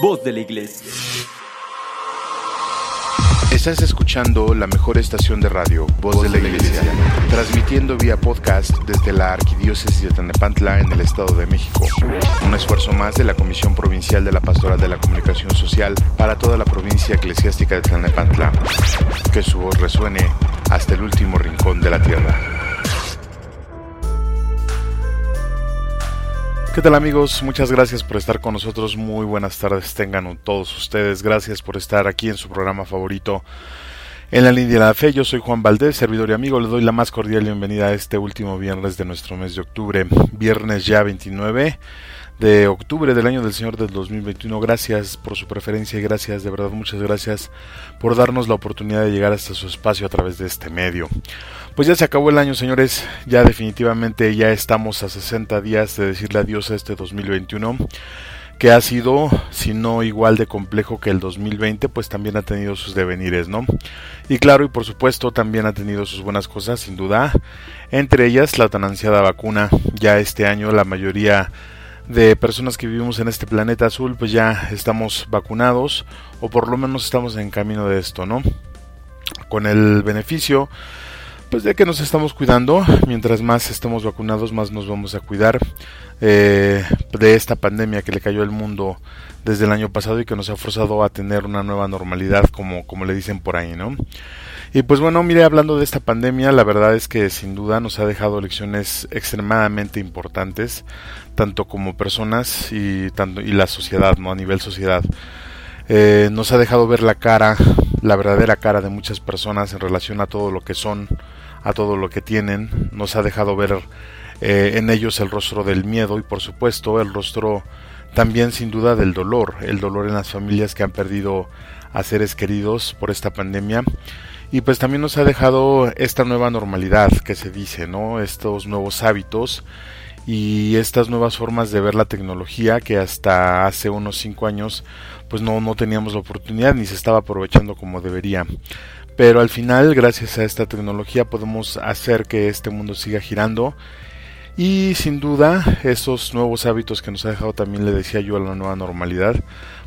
voz de la iglesia. Estás escuchando la mejor estación de radio, Voz de la Iglesia, transmitiendo vía podcast desde la Arquidiócesis de Tanepantla en el Estado de México. Un esfuerzo más de la Comisión Provincial de la Pastoral de la Comunicación Social para toda la provincia eclesiástica de Tanepantla. Que su voz resuene hasta el último rincón de la tierra. ¿Qué tal amigos? Muchas gracias por estar con nosotros. Muy buenas tardes tengan todos ustedes. Gracias por estar aquí en su programa favorito en la línea de la fe. Yo soy Juan Valdés, servidor y amigo. Le doy la más cordial bienvenida a este último viernes de nuestro mes de octubre. Viernes ya 29 de octubre del año del Señor del 2021. Gracias por su preferencia y gracias, de verdad, muchas gracias por darnos la oportunidad de llegar hasta su espacio a través de este medio. Pues ya se acabó el año, señores. Ya definitivamente ya estamos a 60 días de decirle adiós a este 2021 que ha sido, si no igual de complejo que el 2020, pues también ha tenido sus devenires, ¿no? Y claro, y por supuesto también ha tenido sus buenas cosas, sin duda, entre ellas la tan ansiada vacuna. Ya este año la mayoría de personas que vivimos en este planeta azul, pues ya estamos vacunados, o por lo menos estamos en camino de esto, ¿no? Con el beneficio pues de que nos estamos cuidando, mientras más estemos vacunados, más nos vamos a cuidar eh, de esta pandemia que le cayó al mundo desde el año pasado y que nos ha forzado a tener una nueva normalidad, como, como le dicen por ahí, ¿no? Y pues bueno, mire, hablando de esta pandemia, la verdad es que sin duda nos ha dejado lecciones extremadamente importantes, tanto como personas y, tanto, y la sociedad, ¿no? A nivel sociedad. Eh, nos ha dejado ver la cara, la verdadera cara de muchas personas en relación a todo lo que son, a todo lo que tienen, nos ha dejado ver eh, en ellos el rostro del miedo y por supuesto el rostro también sin duda del dolor, el dolor en las familias que han perdido a seres queridos por esta pandemia y pues también nos ha dejado esta nueva normalidad que se dice, ¿no? Estos nuevos hábitos y estas nuevas formas de ver la tecnología que hasta hace unos cinco años pues no, no teníamos la oportunidad ni se estaba aprovechando como debería pero al final gracias a esta tecnología podemos hacer que este mundo siga girando y sin duda esos nuevos hábitos que nos ha dejado también le decía yo a la nueva normalidad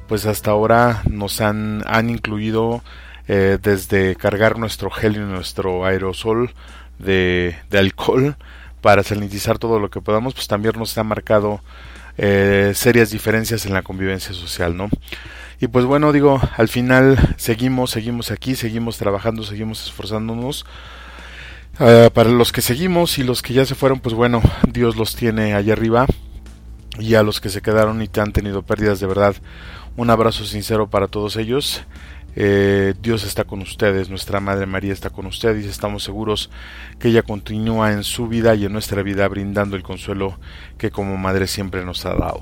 pues hasta ahora nos han, han incluido eh, desde cargar nuestro gel y nuestro aerosol de, alcohol para sanitizar todo lo que podamos pues también nos ha marcado eh, serias diferencias en la convivencia social no y pues bueno, digo, al final seguimos, seguimos aquí, seguimos trabajando, seguimos esforzándonos. Uh, para los que seguimos y los que ya se fueron, pues bueno, Dios los tiene allá arriba. Y a los que se quedaron y te han tenido pérdidas, de verdad, un abrazo sincero para todos ellos. Eh, Dios está con ustedes, nuestra Madre María está con ustedes y estamos seguros que ella continúa en su vida y en nuestra vida brindando el consuelo que como Madre siempre nos ha dado.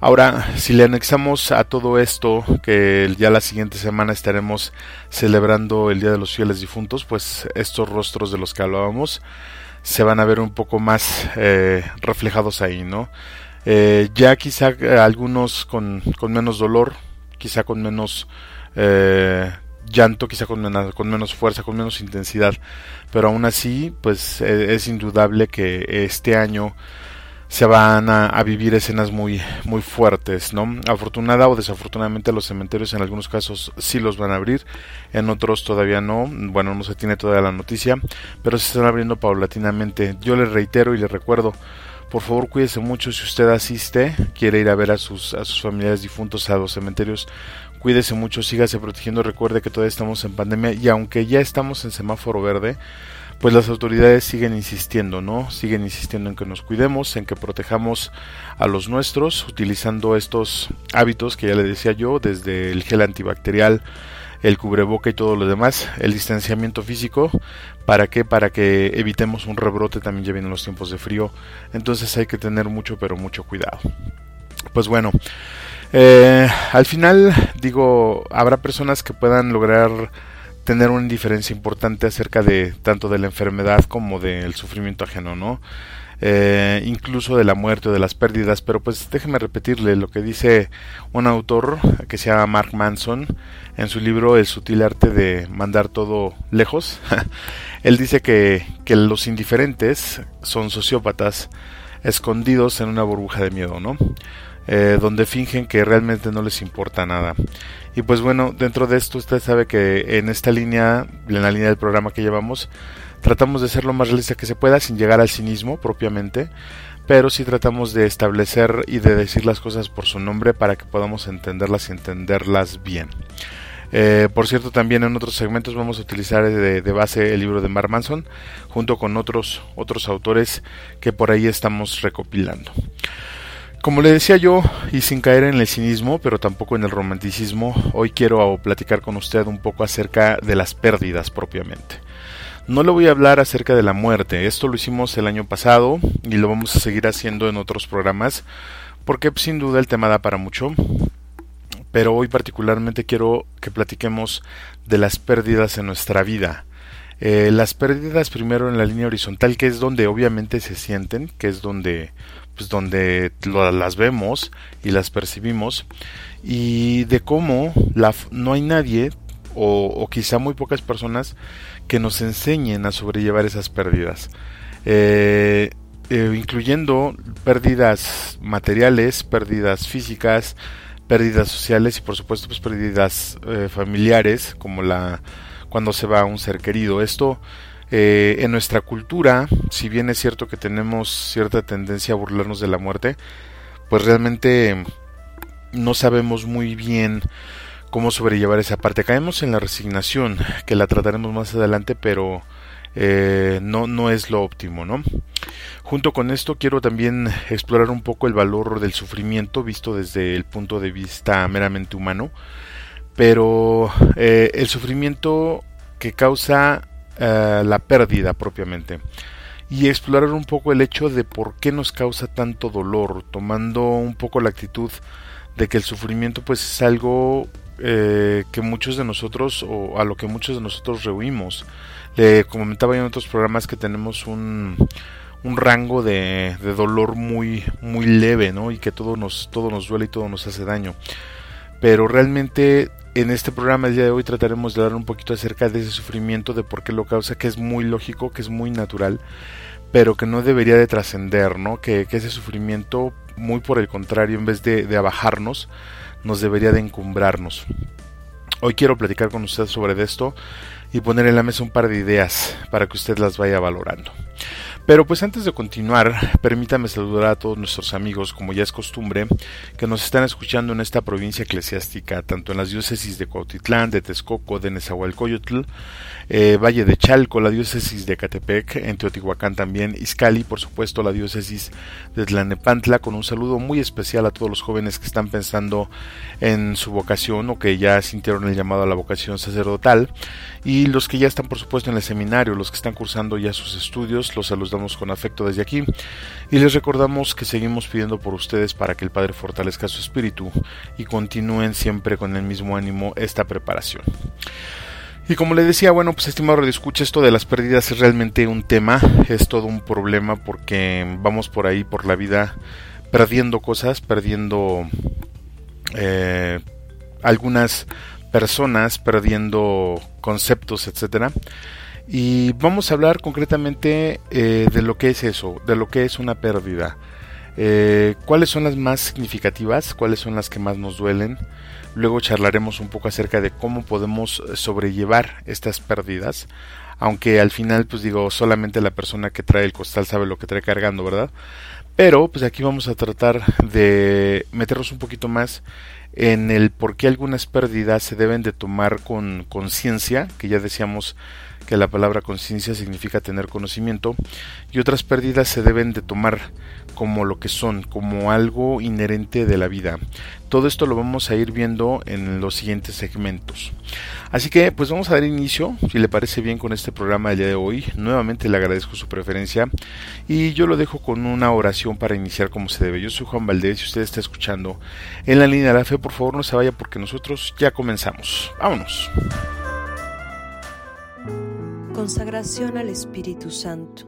Ahora, si le anexamos a todo esto que ya la siguiente semana estaremos celebrando el Día de los Fieles Difuntos, pues estos rostros de los que hablábamos se van a ver un poco más eh, reflejados ahí, ¿no? Eh, ya quizá algunos con, con menos dolor, quizá con menos eh, llanto, quizá con menos, fuerza, con menos intensidad, pero aún así, pues e, es indudable que este año se van a, vivir escenas muy muy fuertes, ¿no? Afortunada o desafortunadamente los cementerios en algunos casos sí los van a abrir, en otros todavía no, bueno, no se tiene toda la noticia, pero se están abriendo paulatinamente. Yo les reitero y les recuerdo, por favor cuídese mucho si usted asiste, quiere ir a ver a sus, a sus familiares difuntos a los cementerios, cuídese mucho, sígase protegiendo, recuerde que todavía estamos en pandemia y aunque ya estamos en semáforo verde, pues las autoridades siguen insistiendo, ¿no? Siguen insistiendo en que nos cuidemos, en que protejamos a los nuestros, utilizando estos hábitos que ya le decía yo, desde el gel antibacterial, el cubreboca y todo lo demás, el distanciamiento físico, ¿para qué? Para que evitemos un rebrote, también ya vienen los tiempos de frío, entonces hay que tener mucho, pero mucho cuidado. Pues bueno, eh, al final, digo, habrá personas que puedan lograr tener una diferencia importante acerca de tanto de la enfermedad como del sufrimiento ajeno, ¿no? Eh, incluso de la muerte o de las pérdidas, pero pues déjeme repetirle lo que dice un autor que se llama Mark Manson en su libro El sutil arte de mandar todo lejos. Él dice que los indiferentes son sociópatas escondidos en una burbuja de miedo, ¿no? Eh, donde fingen que realmente no les importa nada. Y pues bueno, dentro de esto usted sabe que en esta línea, en la línea del programa que llevamos, tratamos de ser lo más realista que se pueda sin llegar al cinismo propiamente, pero sí tratamos de establecer y de decir las cosas por su nombre para que podamos entenderlas y entenderlas bien. Eh, por cierto, también en otros segmentos vamos a utilizar de, base el libro de Mark Manson, junto con otros, otros autores que por ahí estamos recopilando. Como le decía yo, y sin caer en el cinismo, pero tampoco en el romanticismo, hoy quiero platicar con usted un poco acerca de las pérdidas propiamente. No le voy a hablar acerca de la muerte, esto lo hicimos el año pasado y lo vamos a seguir haciendo en otros programas, porque sin duda el tema da para mucho, pero hoy particularmente quiero que platiquemos de las pérdidas en nuestra vida. Eh, las pérdidas primero en la línea horizontal, que es donde obviamente se sienten, que es donde pues donde las vemos y las percibimos y de cómo la, no hay nadie o, quizá muy pocas personas que nos enseñen a sobrellevar esas pérdidas. Eh, eh, incluyendo pérdidas materiales pérdidas físicas pérdidas sociales y por supuesto pues pérdidas eh, familiares como la cuando se va un ser querido. Esto eh, en nuestra cultura, si bien es cierto que tenemos cierta tendencia a burlarnos de la muerte, pues realmente no sabemos muy bien cómo sobrellevar esa parte. Caemos en la resignación, que la trataremos más adelante, pero eh, no, no es lo óptimo, ¿no? Junto con esto quiero también explorar un poco el valor del sufrimiento visto desde el punto de vista meramente humano, pero eh, el sufrimiento que causa eh, la pérdida propiamente y explorar un poco el hecho de por qué nos causa tanto dolor, tomando un poco la actitud de que el sufrimiento pues es algo eh, que muchos de nosotros o a lo que muchos de nosotros rehuimos. Le comentaba en otros programas que tenemos un, un rango de, de, dolor muy muy leve, ¿no? Y que todo nos todo nos duele y todo nos hace daño. Pero realmente en este programa el día de hoy trataremos de hablar un poquito acerca de ese sufrimiento, de por qué lo causa, que es muy lógico, que es muy natural, pero que no debería de trascender, ¿no? Que, ese sufrimiento, muy por el contrario, en vez de, de abajarnos, nos debería de encumbrarnos. Hoy quiero platicar con usted sobre esto y poner en la mesa un par de ideas para que usted las vaya valorando. Pero pues antes de continuar, permítame saludar a todos nuestros amigos, como ya es costumbre, que nos están escuchando en esta provincia eclesiástica, tanto en las diócesis de Cuautitlán, de Texcoco, de Nezahualcóyotl, eh, Valle de Chalco, la diócesis de Catepec, en Teotihuacán también, Izcali, por supuesto, la diócesis de Tlanepantla, con un saludo muy especial a todos los jóvenes que están pensando en su vocación o que ya sintieron el llamado a la vocación sacerdotal, y los que ya están, por supuesto, en el seminario, los que están cursando ya sus estudios, los saludamos con afecto desde aquí, y les recordamos que seguimos pidiendo por ustedes para que el Padre fortalezca su espíritu y continúen siempre con el mismo ánimo esta preparación. Y como le decía, bueno, pues estimado Radio Escucha, esto de las pérdidas es realmente un tema, es todo un problema porque vamos por ahí, por la vida, perdiendo cosas, perdiendo eh, algunas personas, perdiendo conceptos, etcétera. Y vamos a hablar concretamente eh, de lo que es eso, de lo que es una pérdida. Eh, ¿Cuáles son las más significativas? ¿Cuáles son las que más nos duelen? Luego charlaremos un poco acerca de cómo podemos sobrellevar estas pérdidas. Aunque al final, pues digo, solamente la persona que trae el costal sabe lo que trae cargando, ¿verdad? Pero, pues aquí vamos a tratar de meternos un poquito más en el por qué algunas pérdidas se deben de tomar con conciencia, que ya decíamos que la palabra conciencia significa tener conocimiento, y otras pérdidas se deben de tomar como lo que son, como algo inherente de la vida. Todo esto lo vamos a ir viendo en los siguientes segmentos. Así que pues vamos a dar inicio, si le parece bien con este programa del día de hoy. Nuevamente le agradezco su preferencia y yo lo dejo con una oración para iniciar como se debe. Yo soy Juan Valdés y usted está escuchando en la línea de la fe. Por favor no se vaya porque nosotros ya comenzamos. Vámonos. Consagración al Espíritu Santo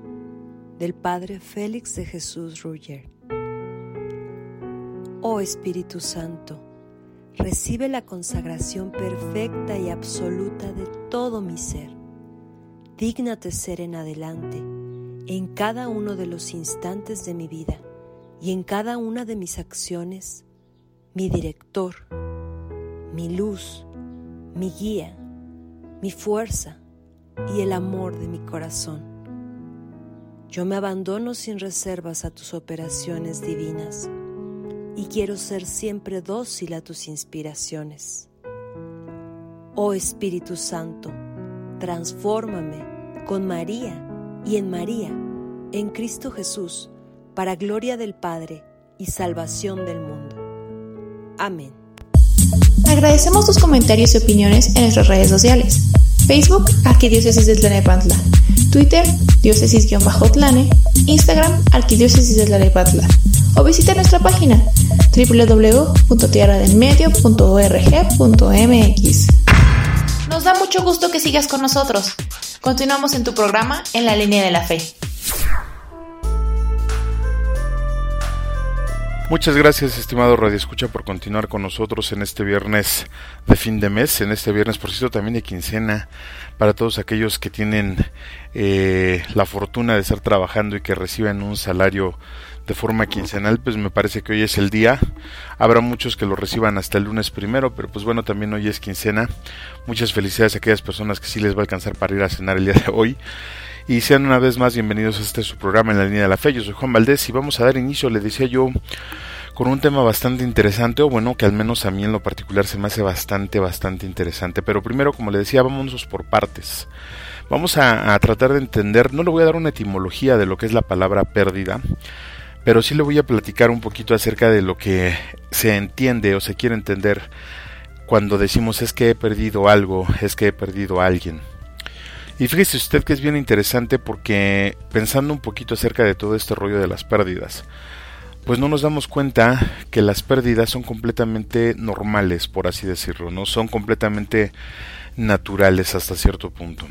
del Padre Félix de Jesús Ruyer. Oh Espíritu Santo, recibe la consagración perfecta y absoluta de todo mi ser. Dígnate ser en adelante, en cada uno de los instantes de mi vida y en cada una de mis acciones, mi director, mi luz, mi guía, mi fuerza y el amor de mi corazón. Yo me abandono sin reservas a tus operaciones divinas y quiero ser siempre dócil a tus inspiraciones. Oh Espíritu Santo, transfórmame con María y en María, en Cristo Jesús, para gloria del Padre y salvación del mundo. Amén. Agradecemos tus comentarios y opiniones en nuestras redes sociales. Facebook, Arquidiócesis de Tlanepantla. Twitter, diócesis-tlane. Instagram, Arquidiócesis de Tlanepantla. O visita nuestra página www.tierradelmedio.org.mx. Nos da mucho gusto que sigas con nosotros. Continuamos en tu programa En la línea de la fe. Muchas gracias, estimado Radio Escucha, por continuar con nosotros en este viernes de fin de mes, en este viernes, por cierto, también de quincena, para todos aquellos que tienen eh, la fortuna de estar trabajando y que reciben un salario de forma quincenal, pues me parece que hoy es el día. Habrá muchos que lo reciban hasta el lunes primero, pero pues bueno, también hoy es quincena. Muchas felicidades a aquellas personas que sí les va a alcanzar para ir a cenar el día de hoy. Y sean una vez más bienvenidos a este su programa en la línea de la fe. Yo soy Juan Valdés y vamos a dar inicio, le decía yo, con un tema bastante interesante, o bueno, que al menos a mí en lo particular se me hace bastante, bastante interesante. Pero primero, como le decía, vámonos por partes. Vamos a, a tratar de entender, no le voy a dar una etimología de lo que es la palabra pérdida, pero sí le voy a platicar un poquito acerca de lo que se entiende o se quiere entender cuando decimos es que he perdido algo, es que he perdido a alguien. Y fíjese usted que es bien interesante porque pensando un poquito acerca de todo este rollo de las pérdidas, pues no nos damos cuenta que las pérdidas son completamente normales, por así decirlo, no son completamente naturales hasta cierto punto.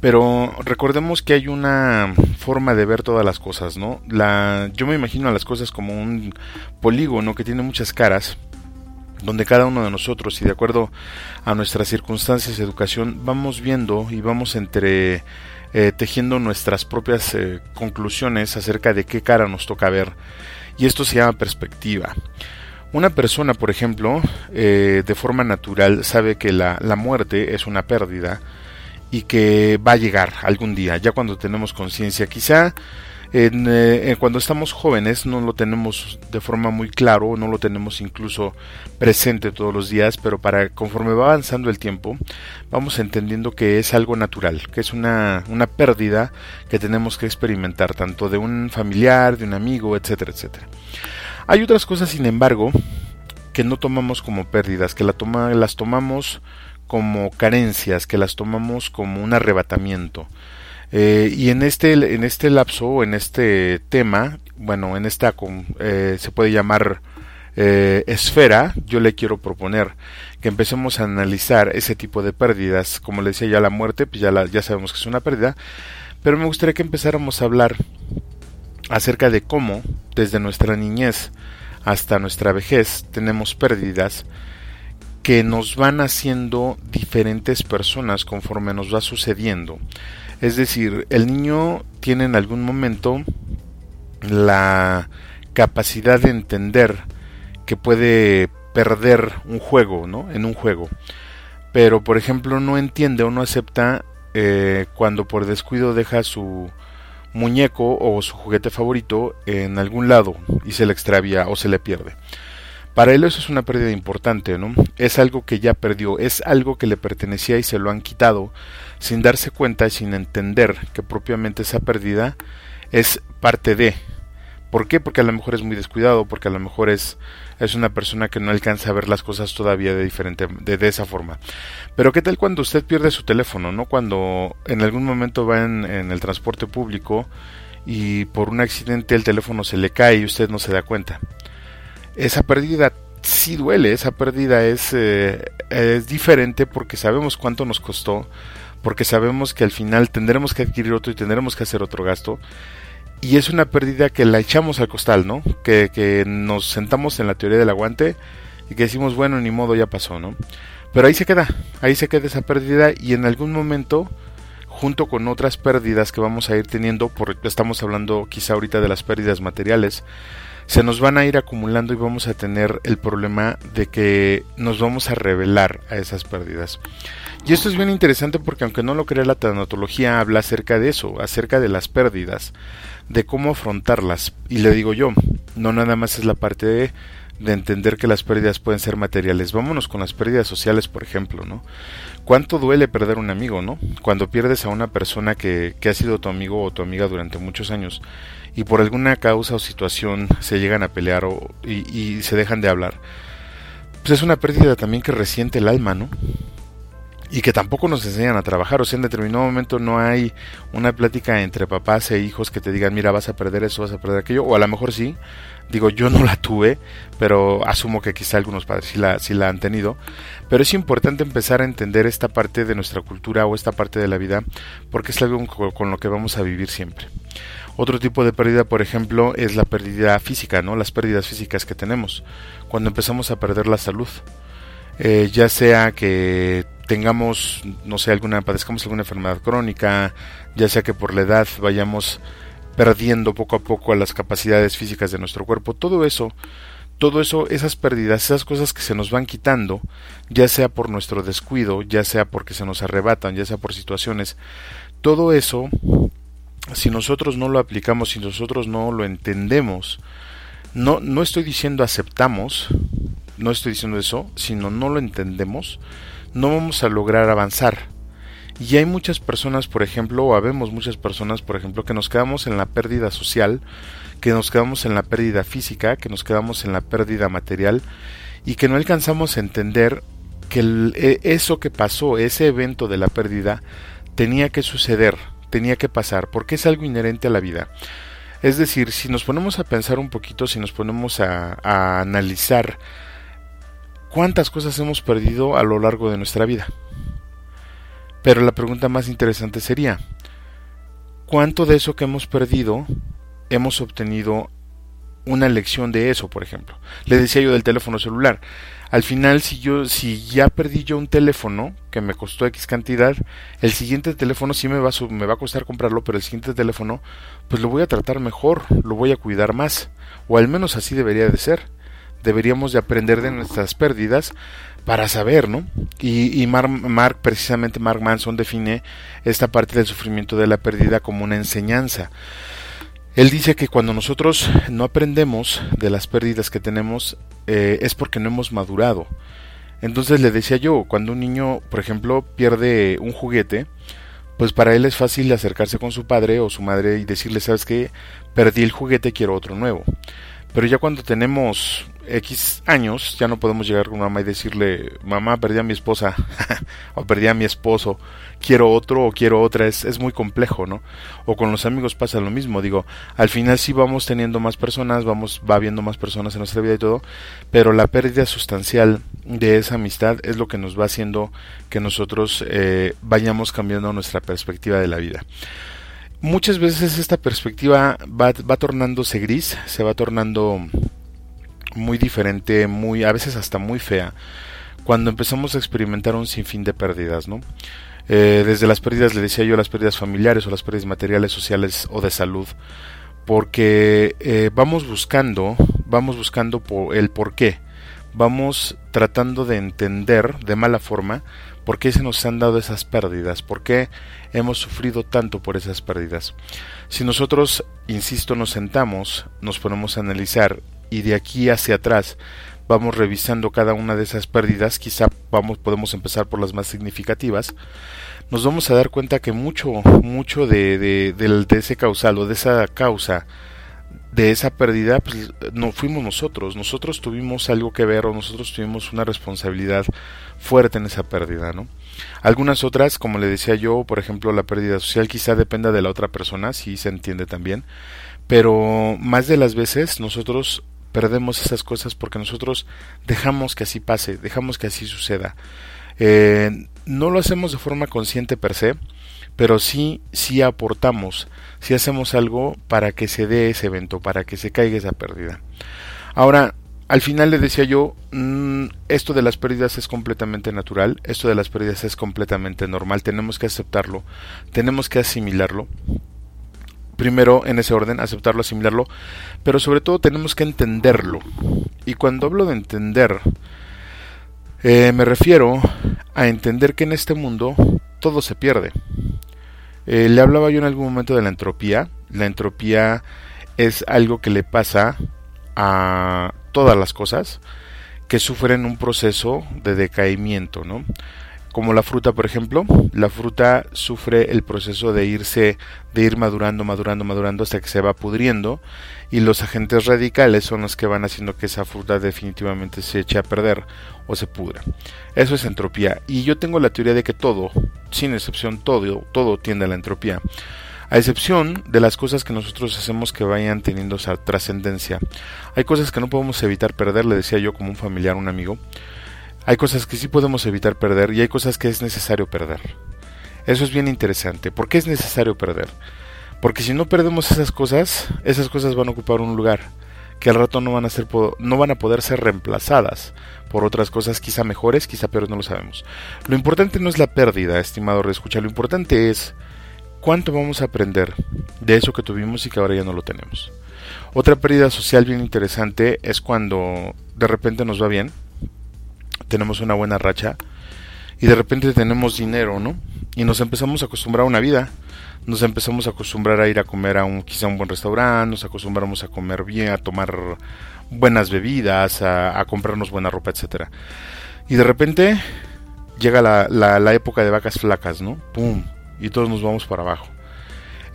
Pero recordemos que hay una forma de ver todas las cosas, ¿no? La, yo me imagino a las cosas como un polígono que tiene muchas caras, donde cada uno de nosotros y de acuerdo a nuestras circunstancias de educación vamos viendo y vamos entre eh, tejiendo nuestras propias eh, conclusiones acerca de qué cara nos toca ver y esto se llama perspectiva. Una persona, por ejemplo, eh, de forma natural sabe que la, la muerte es una pérdida y que va a llegar algún día, ya cuando tenemos conciencia. Quizá en, eh, cuando estamos jóvenes no lo tenemos de forma muy claro, no lo tenemos incluso presente todos los días, pero para conforme va avanzando el tiempo, vamos entendiendo que es algo natural, que es una, una pérdida que tenemos que experimentar, tanto de un familiar, de un amigo, etcétera, etcétera. Hay otras cosas, sin embargo, que no tomamos como pérdidas, que las tomamos como carencias, que las tomamos como un arrebatamiento. Eh, y en este, en este lapso, en este tema, bueno, en esta eh, se puede llamar eh, esfera, yo le quiero proponer que empecemos a analizar ese tipo de pérdidas. Como le decía ya la muerte, pues ya, la, ya sabemos que es una pérdida, pero me gustaría que empezáramos a hablar acerca de cómo desde nuestra niñez hasta nuestra vejez tenemos pérdidas que nos van haciendo diferentes personas conforme nos va sucediendo. Es decir, el niño tiene en algún momento la capacidad de entender que puede perder un juego, ¿no? En un juego. Pero, por ejemplo, no entiende o no acepta eh, cuando por descuido deja su muñeco o su juguete favorito en algún lado y se le extravía o se le pierde. Para él eso es una pérdida importante, ¿no? Es algo que ya perdió, es algo que le pertenecía y se lo han quitado sin darse cuenta y sin entender que propiamente esa pérdida es parte de. ¿Por qué? Porque a lo mejor es muy descuidado, porque a lo mejor es, es una persona que no alcanza a ver las cosas todavía de diferente, de, esa forma. Pero qué tal cuando usted pierde su teléfono, ¿no? Cuando en algún momento va en, en el transporte público y por un accidente el teléfono se le cae y usted no se da cuenta. Esa pérdida sí duele, esa pérdida es, eh, es diferente porque sabemos cuánto nos costó, porque sabemos que al final tendremos que adquirir otro y tendremos que hacer otro gasto. Y es una pérdida que la echamos al costal, ¿no? Que, nos sentamos en la teoría del aguante y que decimos, bueno, ni modo, ya pasó, ¿no? Pero ahí se queda, ahí se queda esa pérdida y en algún momento, junto con otras pérdidas que vamos a ir teniendo, porque estamos hablando quizá ahorita de las pérdidas materiales, se nos van a ir acumulando y vamos a tener el problema de que nos vamos a revelar a esas pérdidas. Y esto es bien interesante porque aunque no lo crea la tanatología habla acerca de eso, acerca de las pérdidas, de cómo afrontarlas. Y le digo yo, no nada más es la parte de, de entender que las pérdidas pueden ser materiales. Vámonos con las pérdidas sociales, por ejemplo, ¿no? ¿Cuánto duele perder un amigo, no? Cuando pierdes a una persona que, que ha sido tu amigo o tu amiga durante muchos años y por alguna causa o situación se llegan a pelear o, y, y se dejan de hablar, pues es una pérdida también que resiente el alma, ¿no? Y que tampoco nos enseñan a trabajar. O sea, en determinado momento no hay una plática entre papás e hijos que te digan, mira, vas a perder eso, vas a perder aquello. O a lo mejor sí. Digo, yo no la tuve, pero asumo que quizá algunos padres sí la, la han tenido. Pero es importante empezar a entender esta parte de nuestra cultura o esta parte de la vida, porque es algo con lo que vamos a vivir siempre. Otro tipo de pérdida, por ejemplo, es la pérdida física, ¿no? Las pérdidas físicas que tenemos. Cuando empezamos a perder la salud. Eh, ya sea que tengamos, no sé, alguna, padezcamos alguna enfermedad crónica, ya sea que por la edad vayamos perdiendo poco a poco las capacidades físicas de nuestro cuerpo, todo eso, todo eso, esas pérdidas, esas cosas que se nos van quitando, ya sea por nuestro descuido, ya sea porque se nos arrebatan, ya sea por situaciones, todo eso, si nosotros no lo aplicamos, si nosotros no lo entendemos, no, no estoy diciendo aceptamos, no estoy diciendo eso, sino no lo entendemos, no vamos a lograr avanzar. Y hay muchas personas, por ejemplo, o habemos muchas personas, por ejemplo, que nos quedamos en la pérdida social, que nos quedamos en la pérdida física, que nos quedamos en la pérdida material y que no alcanzamos a entender que e, eso que pasó, ese evento de la pérdida, tenía que suceder, tenía que pasar, porque es algo inherente a la vida. Es decir, si nos ponemos a pensar un poquito, si nos ponemos a, a analizar cuántas cosas hemos perdido a lo largo de nuestra vida. Pero la pregunta más interesante sería, ¿cuánto de eso que hemos perdido hemos obtenido una lección de eso, por ejemplo? Le decía yo del teléfono celular. Al final, si yo, si ya perdí yo un teléfono que me costó X cantidad, el siguiente teléfono sí me va, a, me va a costar comprarlo, pero el siguiente teléfono, pues lo voy a tratar mejor, lo voy a cuidar más, o al menos así debería de ser deberíamos de aprender de nuestras pérdidas para saber, ¿no? Y, y Mark, precisamente Mark Manson define esta parte del sufrimiento de la pérdida como una enseñanza. Él dice que cuando nosotros no aprendemos de las pérdidas que tenemos eh, es porque no hemos madurado. Entonces le decía yo, cuando un niño, por ejemplo, pierde un juguete, pues para él es fácil acercarse con su padre o su madre y decirle, sabes que perdí el juguete, quiero otro nuevo. Pero ya cuando tenemos X años, ya no podemos llegar con mamá y decirle, mamá, perdí a mi esposa, o perdí a mi esposo, quiero otro o quiero otra, es, es muy complejo, ¿no? O con los amigos pasa lo mismo, digo, al final sí vamos teniendo más personas, vamos, va habiendo más personas en nuestra vida y todo, pero la pérdida sustancial de esa amistad es lo que nos va haciendo que nosotros eh, vayamos cambiando nuestra perspectiva de la vida muchas veces esta perspectiva va, va tornándose gris, se va tornando muy diferente, muy a veces hasta muy fea, cuando empezamos a experimentar un sinfín de pérdidas, ¿no? Eh, desde las pérdidas, le decía yo, las pérdidas familiares o las pérdidas materiales, sociales o de salud, porque eh, vamos buscando, vamos buscando por el por qué, vamos tratando de entender de mala forma por qué se nos han dado esas pérdidas, por qué hemos sufrido tanto por esas pérdidas. Si nosotros, insisto, nos sentamos, nos ponemos a analizar y de aquí hacia atrás vamos revisando cada una de esas pérdidas, quizá vamos, podemos empezar por las más significativas, nos vamos a dar cuenta que mucho, mucho de, de, de, ese causal o de esa causa de esa pérdida, pues no fuimos nosotros, nosotros tuvimos algo que ver o nosotros tuvimos una responsabilidad fuerte en esa pérdida, ¿no? Algunas otras, como le decía yo, por ejemplo, la pérdida social quizá dependa de la otra persona, si se entiende también, pero más de las veces nosotros perdemos esas cosas porque nosotros dejamos que así pase, dejamos que así suceda. Eh, no lo hacemos de forma consciente per se, pero sí, sí aportamos, sí hacemos algo para que se dé ese evento, para que se caiga esa pérdida. Ahora, al final le decía yo, mm, esto de las pérdidas es completamente natural, esto de las pérdidas es completamente normal, tenemos que aceptarlo, tenemos que asimilarlo, primero en ese orden, aceptarlo, asimilarlo, pero sobre todo tenemos que entenderlo. Y cuando hablo de entender, eh, me refiero a entender que en este mundo todo se pierde. Eh, le hablaba yo en algún momento de la entropía. La entropía es algo que le pasa a todas las cosas que sufren un proceso de decaimiento, ¿no? como la fruta, por ejemplo, la fruta sufre el proceso de irse, de ir madurando, madurando, madurando hasta que se va pudriendo y los agentes radicales son los que van haciendo que esa fruta definitivamente se eche a perder o se pudra. Eso es entropía y yo tengo la teoría de que todo, sin excepción todo, todo tiende a la entropía. A excepción de las cosas que nosotros hacemos que vayan teniendo esa trascendencia. Hay cosas que no podemos evitar perder, le decía yo como un familiar, un amigo. Hay cosas que sí podemos evitar perder y hay cosas que es necesario perder. Eso es bien interesante. ¿Por qué es necesario perder? Porque si no perdemos esas cosas, esas cosas van a ocupar un lugar que al rato no van a ser no van a poder ser reemplazadas por otras cosas quizá mejores, quizá peores, no lo sabemos. Lo importante no es la pérdida, estimado reescucha, lo importante es cuánto vamos a aprender de eso que tuvimos y que ahora ya no lo tenemos. Otra pérdida social bien interesante es cuando de repente nos va bien, tenemos una buena racha y de repente tenemos dinero, ¿no? Y nos empezamos a acostumbrar a una vida, nos empezamos a acostumbrar a ir a comer a un quizá un buen restaurante, nos acostumbramos a comer bien, a tomar buenas bebidas, a, comprarnos buena ropa, etcétera. Y de repente llega la, la, época de vacas flacas, ¿no? ¡Pum! Y todos nos vamos para abajo.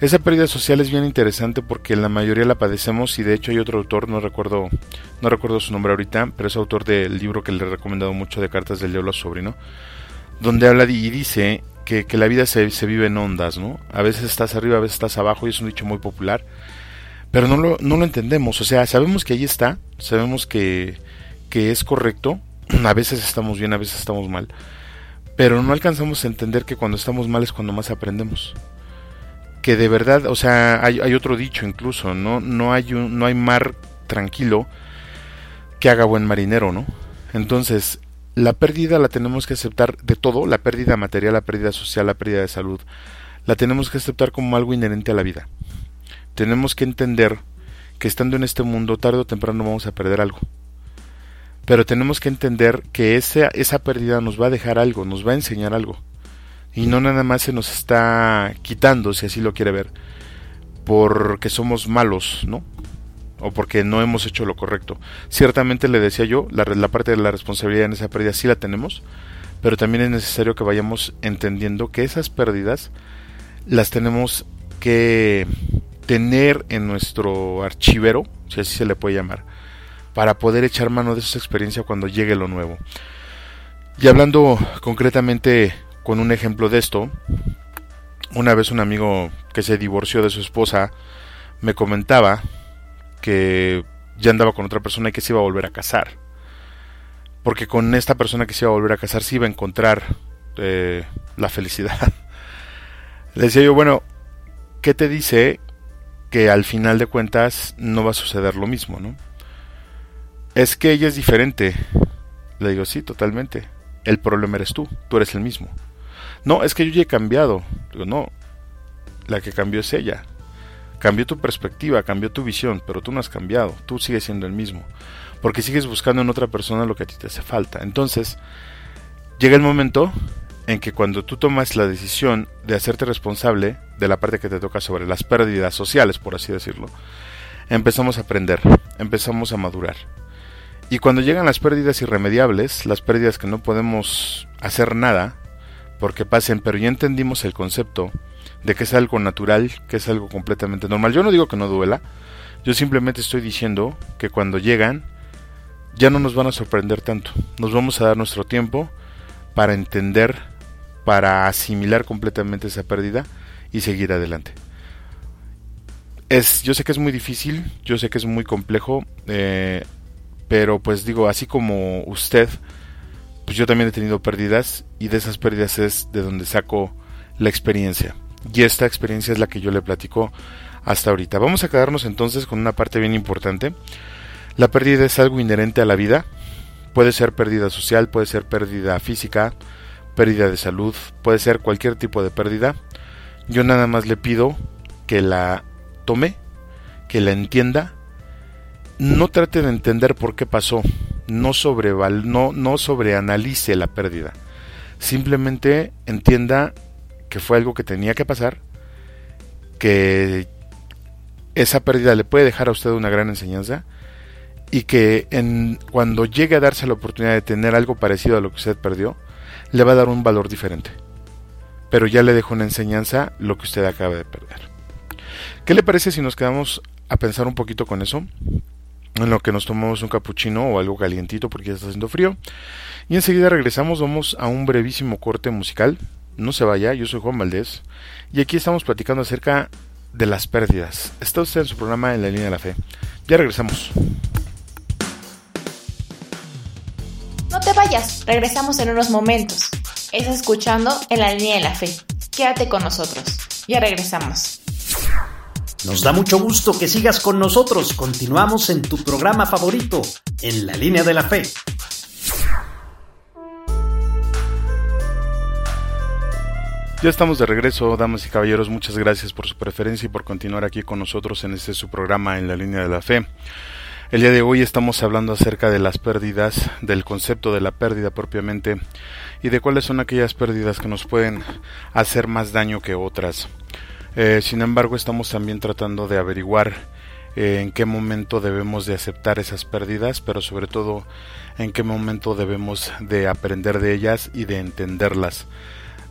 Esa pérdida social es bien interesante porque la mayoría la padecemos y de hecho hay otro autor, no recuerdo, no recuerdo su nombre ahorita, pero es autor del libro que le he recomendado mucho de Cartas del Diablo a Sobrino, donde habla y dice que, la vida se, se, vive en ondas, ¿no? A veces estás arriba, a veces estás abajo y es un dicho muy popular, pero no lo, no lo entendemos, o sea, sabemos que ahí está, sabemos que, que es correcto, a veces estamos bien, a veces estamos mal, pero no alcanzamos a entender que cuando estamos mal es cuando más aprendemos que de verdad, o sea, hay, otro dicho incluso, ¿no? No hay, un, no hay mar tranquilo que haga buen marinero, ¿no? Entonces, la pérdida la tenemos que aceptar de todo, la pérdida material, la pérdida social, la pérdida de salud, la tenemos que aceptar como algo inherente a la vida. Tenemos que entender que estando en este mundo, tarde o temprano vamos a perder algo. Pero tenemos que entender que esa, esa pérdida nos va a dejar algo, nos va a enseñar algo y no nada más se nos está quitando, si así lo quiere ver, porque somos malos, ¿no? O porque no hemos hecho lo correcto. Ciertamente le decía yo, la, la parte de la responsabilidad en esa pérdida sí la tenemos, pero también es necesario que vayamos entendiendo que esas pérdidas las tenemos que tener en nuestro archivero, si así se le puede llamar, para poder echar mano de esa experiencia cuando llegue lo nuevo. Y hablando concretamente con un ejemplo de esto. Una vez un amigo que se divorció de su esposa me comentaba que ya andaba con otra persona y que se iba a volver a casar. Porque con esta persona que se iba a volver a casar se iba a encontrar eh, la felicidad. Le decía yo, bueno, ¿qué te dice que al final de cuentas no va a suceder lo mismo, no? Es que ella es diferente. Le digo, sí, totalmente. El problema eres tú, tú eres el mismo. No, es que yo ya he cambiado. Digo, no, la que cambió es ella. Cambió tu perspectiva, cambió tu visión, pero tú no has cambiado, tú sigues siendo el mismo. Porque sigues buscando en otra persona lo que a ti te hace falta. Entonces, llega el momento en que cuando tú tomas la decisión de hacerte responsable de la parte que te toca sobre las pérdidas sociales, por así decirlo, empezamos a aprender, empezamos a madurar. Y cuando llegan las pérdidas irremediables, las pérdidas que no podemos hacer nada, porque pasen, pero ya entendimos el concepto de que es algo natural, que es algo completamente normal. Yo no digo que no duela, yo simplemente estoy diciendo que cuando llegan ya no nos van a sorprender tanto. Nos vamos a dar nuestro tiempo para entender, para asimilar completamente esa pérdida y seguir adelante. Es, yo sé que es muy difícil, yo sé que es muy complejo, eh, pero pues digo, así como usted pues yo también he tenido pérdidas y de esas pérdidas es de donde saco la experiencia. Y esta experiencia es la que yo le platico hasta ahorita. Vamos a quedarnos entonces con una parte bien importante. La pérdida es algo inherente a la vida. Puede ser pérdida social, puede ser pérdida física, pérdida de salud, puede ser cualquier tipo de pérdida. Yo nada más le pido que la tome, que la entienda, no trate de entender por qué pasó, no, sobreval no, no sobreanalice la pérdida, simplemente entienda que fue algo que tenía que pasar, que esa pérdida le puede dejar a usted una gran enseñanza y que cuando llegue a darse la oportunidad de tener algo parecido a lo que usted perdió, le va a dar un valor diferente. Pero ya le dejo una enseñanza lo que usted acaba de perder. ¿Qué le parece si nos quedamos a pensar un poquito con eso? En lo que nos tomamos un capuchino o algo calientito porque ya está haciendo frío. Y enseguida regresamos, vamos a un brevísimo corte musical. No se vaya, yo soy Juan Valdés. Y aquí estamos platicando acerca de las pérdidas. Está usted en su programa En la línea de la fe. Ya regresamos. No te vayas, regresamos en unos momentos. Es escuchando En la línea de la fe. Quédate con nosotros. Ya regresamos. Nos da mucho gusto que sigas con nosotros. Continuamos en tu programa favorito, En la línea de la fe. Ya estamos de regreso, damas y caballeros. Muchas gracias por su preferencia y por continuar aquí con nosotros en este su programa en la línea de la fe. El día de hoy estamos hablando acerca de las pérdidas, del concepto de la pérdida propiamente y de cuáles son aquellas pérdidas que nos pueden hacer más daño que otras. Eh, sin embargo, estamos también tratando de averiguar eh, en qué momento debemos de aceptar esas pérdidas, pero sobre todo en qué momento debemos de aprender de ellas y de entenderlas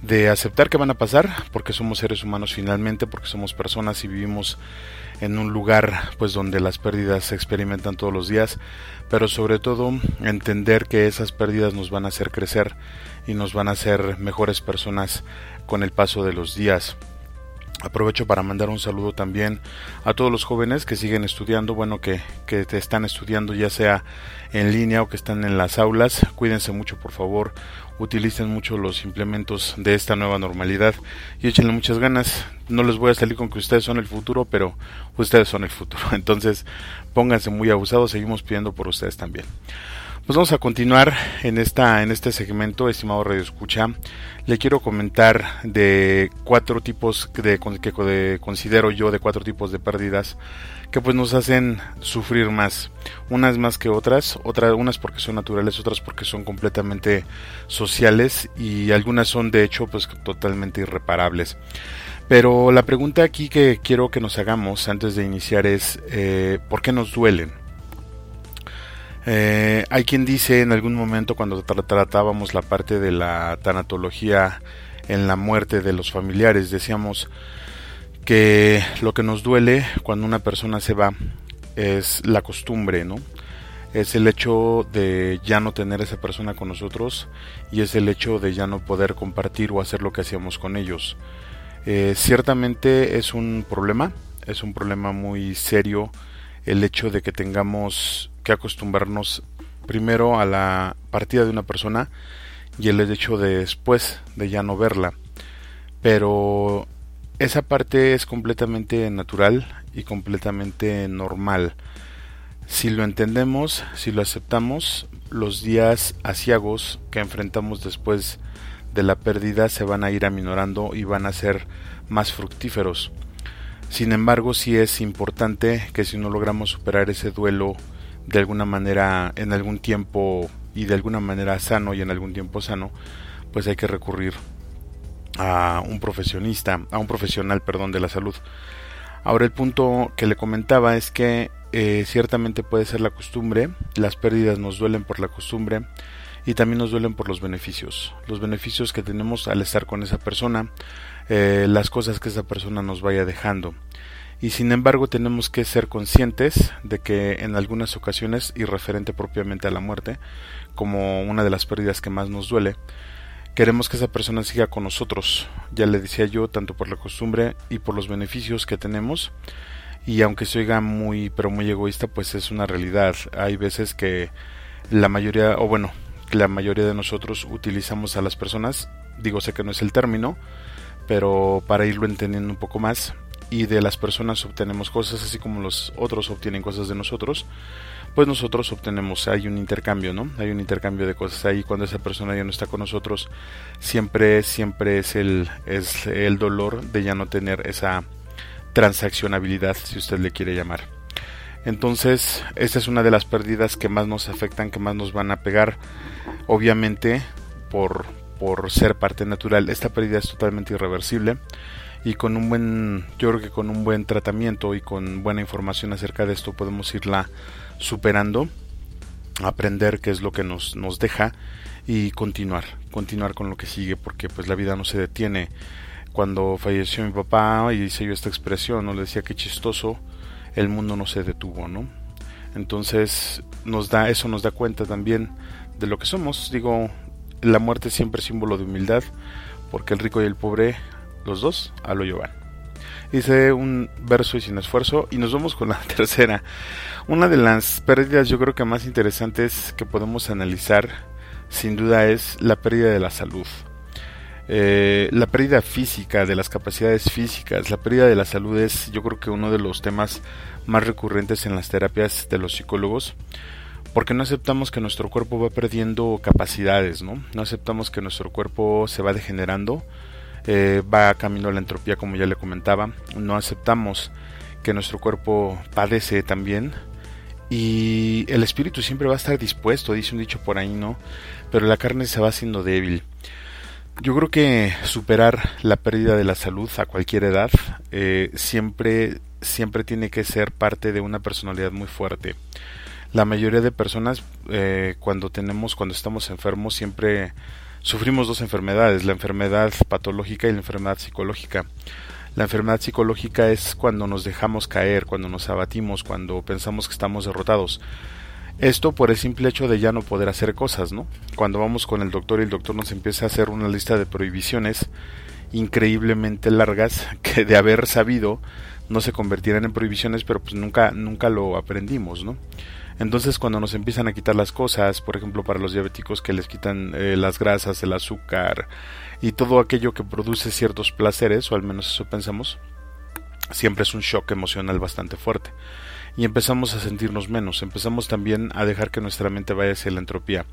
de aceptar que van a pasar, porque somos seres humanos finalmente, porque somos personas y vivimos en un lugar pues donde las pérdidas se experimentan todos los días, pero sobre todo entender que esas pérdidas nos van a hacer crecer y nos van a hacer mejores personas con el paso de los días. Aprovecho para mandar un saludo también a todos los jóvenes que siguen estudiando, bueno, que, que te están estudiando ya sea en línea o que están en las aulas. Cuídense mucho, por favor utilicen mucho los implementos de esta nueva normalidad y échenle muchas ganas. No les voy a salir con que ustedes son el futuro, pero ustedes son el futuro. Entonces, pónganse muy abusados, seguimos pidiendo por ustedes también. Pues vamos a continuar en esta en este segmento, estimado Radio Escucha. Le quiero comentar de cuatro tipos de, que considero yo de cuatro tipos de pérdidas que pues nos hacen sufrir más, unas más que otras, otras unas porque son naturales, otras porque son completamente sociales y algunas son de hecho pues totalmente irreparables. Pero la pregunta aquí que quiero que nos hagamos antes de iniciar es eh, ¿por qué nos duelen? Eh, hay quien dice en algún momento cuando tratábamos la parte de la tanatología en la muerte de los familiares, decíamos que lo que nos duele cuando una persona se va es la costumbre, ¿no? Es el hecho de ya no tener esa persona con nosotros y es el hecho de ya no poder compartir o hacer lo que hacíamos con ellos. Eh, ciertamente es un problema, es un problema muy serio el hecho de que tengamos acostumbrarnos primero a la partida de una persona y el hecho de después de ya no verla. Pero esa parte es completamente natural y completamente normal. Si lo entendemos, si lo aceptamos, los días asiagos que enfrentamos después de la pérdida se van a ir aminorando y van a ser más fructíferos. Sin embargo, sí es importante que si no logramos superar ese duelo de alguna manera en algún tiempo y de alguna manera sano y en algún tiempo sano, pues hay que recurrir a un profesionista, a un profesional, perdón, de la salud. Ahora el punto que le comentaba es que eh, ciertamente puede ser la costumbre, las pérdidas nos duelen por la costumbre y también nos duelen por los beneficios, los beneficios que tenemos al estar con esa persona, eh, las cosas que esa persona nos vaya dejando. Y sin embargo tenemos que ser conscientes de que en algunas ocasiones, y referente propiamente a la muerte, como una de las pérdidas que más nos duele, Queremos que esa persona siga con nosotros, ya le decía yo, tanto por la costumbre y por los beneficios que tenemos. Y aunque se oiga muy, pero muy egoísta, pues es una realidad. Hay veces que la mayoría, o bueno, la mayoría de nosotros utilizamos a las personas, digo, sé que no es el término, pero para irlo entendiendo un poco más, y de las personas obtenemos cosas así como los otros obtienen cosas de nosotros pues nosotros obtenemos, hay un intercambio, ¿no? Hay un intercambio de cosas ahí cuando esa persona ya no está con nosotros, siempre, siempre es el, es el dolor de ya no tener esa transaccionabilidad, si usted le quiere llamar. Entonces, esta es una de las pérdidas que más nos afectan, que más nos van a pegar. Obviamente, por, por ser parte natural, esta pérdida es totalmente irreversible y con un buen, yo creo que con un buen tratamiento y con buena información acerca de esto podemos irla superando, aprender qué es lo que nos, nos deja y continuar, continuar con lo que sigue porque pues la vida no se detiene. Cuando falleció mi papá y hice yo esta expresión, no le decía que chistoso, el mundo no se detuvo, ¿no? Entonces nos da eso nos da cuenta también de lo que somos. Digo, la muerte siempre es símbolo de humildad, porque el rico y el pobre los dos a lo llevan. Hice un verso y sin esfuerzo y nos vamos con la tercera. Una de las pérdidas yo creo que más interesantes que podemos analizar sin duda es la pérdida de la salud. Eh, la pérdida física, de las capacidades físicas, la pérdida de la salud es yo creo que uno de los temas más recurrentes en las terapias de los psicólogos porque no aceptamos que nuestro cuerpo va perdiendo capacidades, ¿no? No aceptamos que nuestro cuerpo se va degenerando, eh, va camino a la entropía como ya le comentaba, no aceptamos que nuestro cuerpo padece también y el espíritu siempre va a estar dispuesto, dice un dicho por ahí, ¿no? Pero la carne se va haciendo débil. Yo creo que superar la pérdida de la salud a cualquier edad eh, siempre, siempre tiene que ser parte de una personalidad muy fuerte. La mayoría de personas eh, cuando tenemos, cuando estamos enfermos, siempre sufrimos dos enfermedades, la enfermedad patológica y la enfermedad psicológica. La enfermedad psicológica es cuando nos dejamos caer, cuando nos abatimos, cuando pensamos que estamos derrotados. Esto por el simple hecho de ya no poder hacer cosas, ¿no? Cuando vamos con el doctor y el doctor nos empieza a hacer una lista de prohibiciones increíblemente largas que de haber sabido no se convertirán en prohibiciones, pero pues nunca nunca lo aprendimos, ¿no? Entonces cuando nos empiezan a quitar las cosas, por ejemplo para los diabéticos que les quitan eh, las grasas, el azúcar y todo aquello que produce ciertos placeres, o al menos eso pensamos, siempre es un shock emocional bastante fuerte. Y empezamos a sentirnos menos, empezamos también a dejar que nuestra mente vaya hacia la entropía.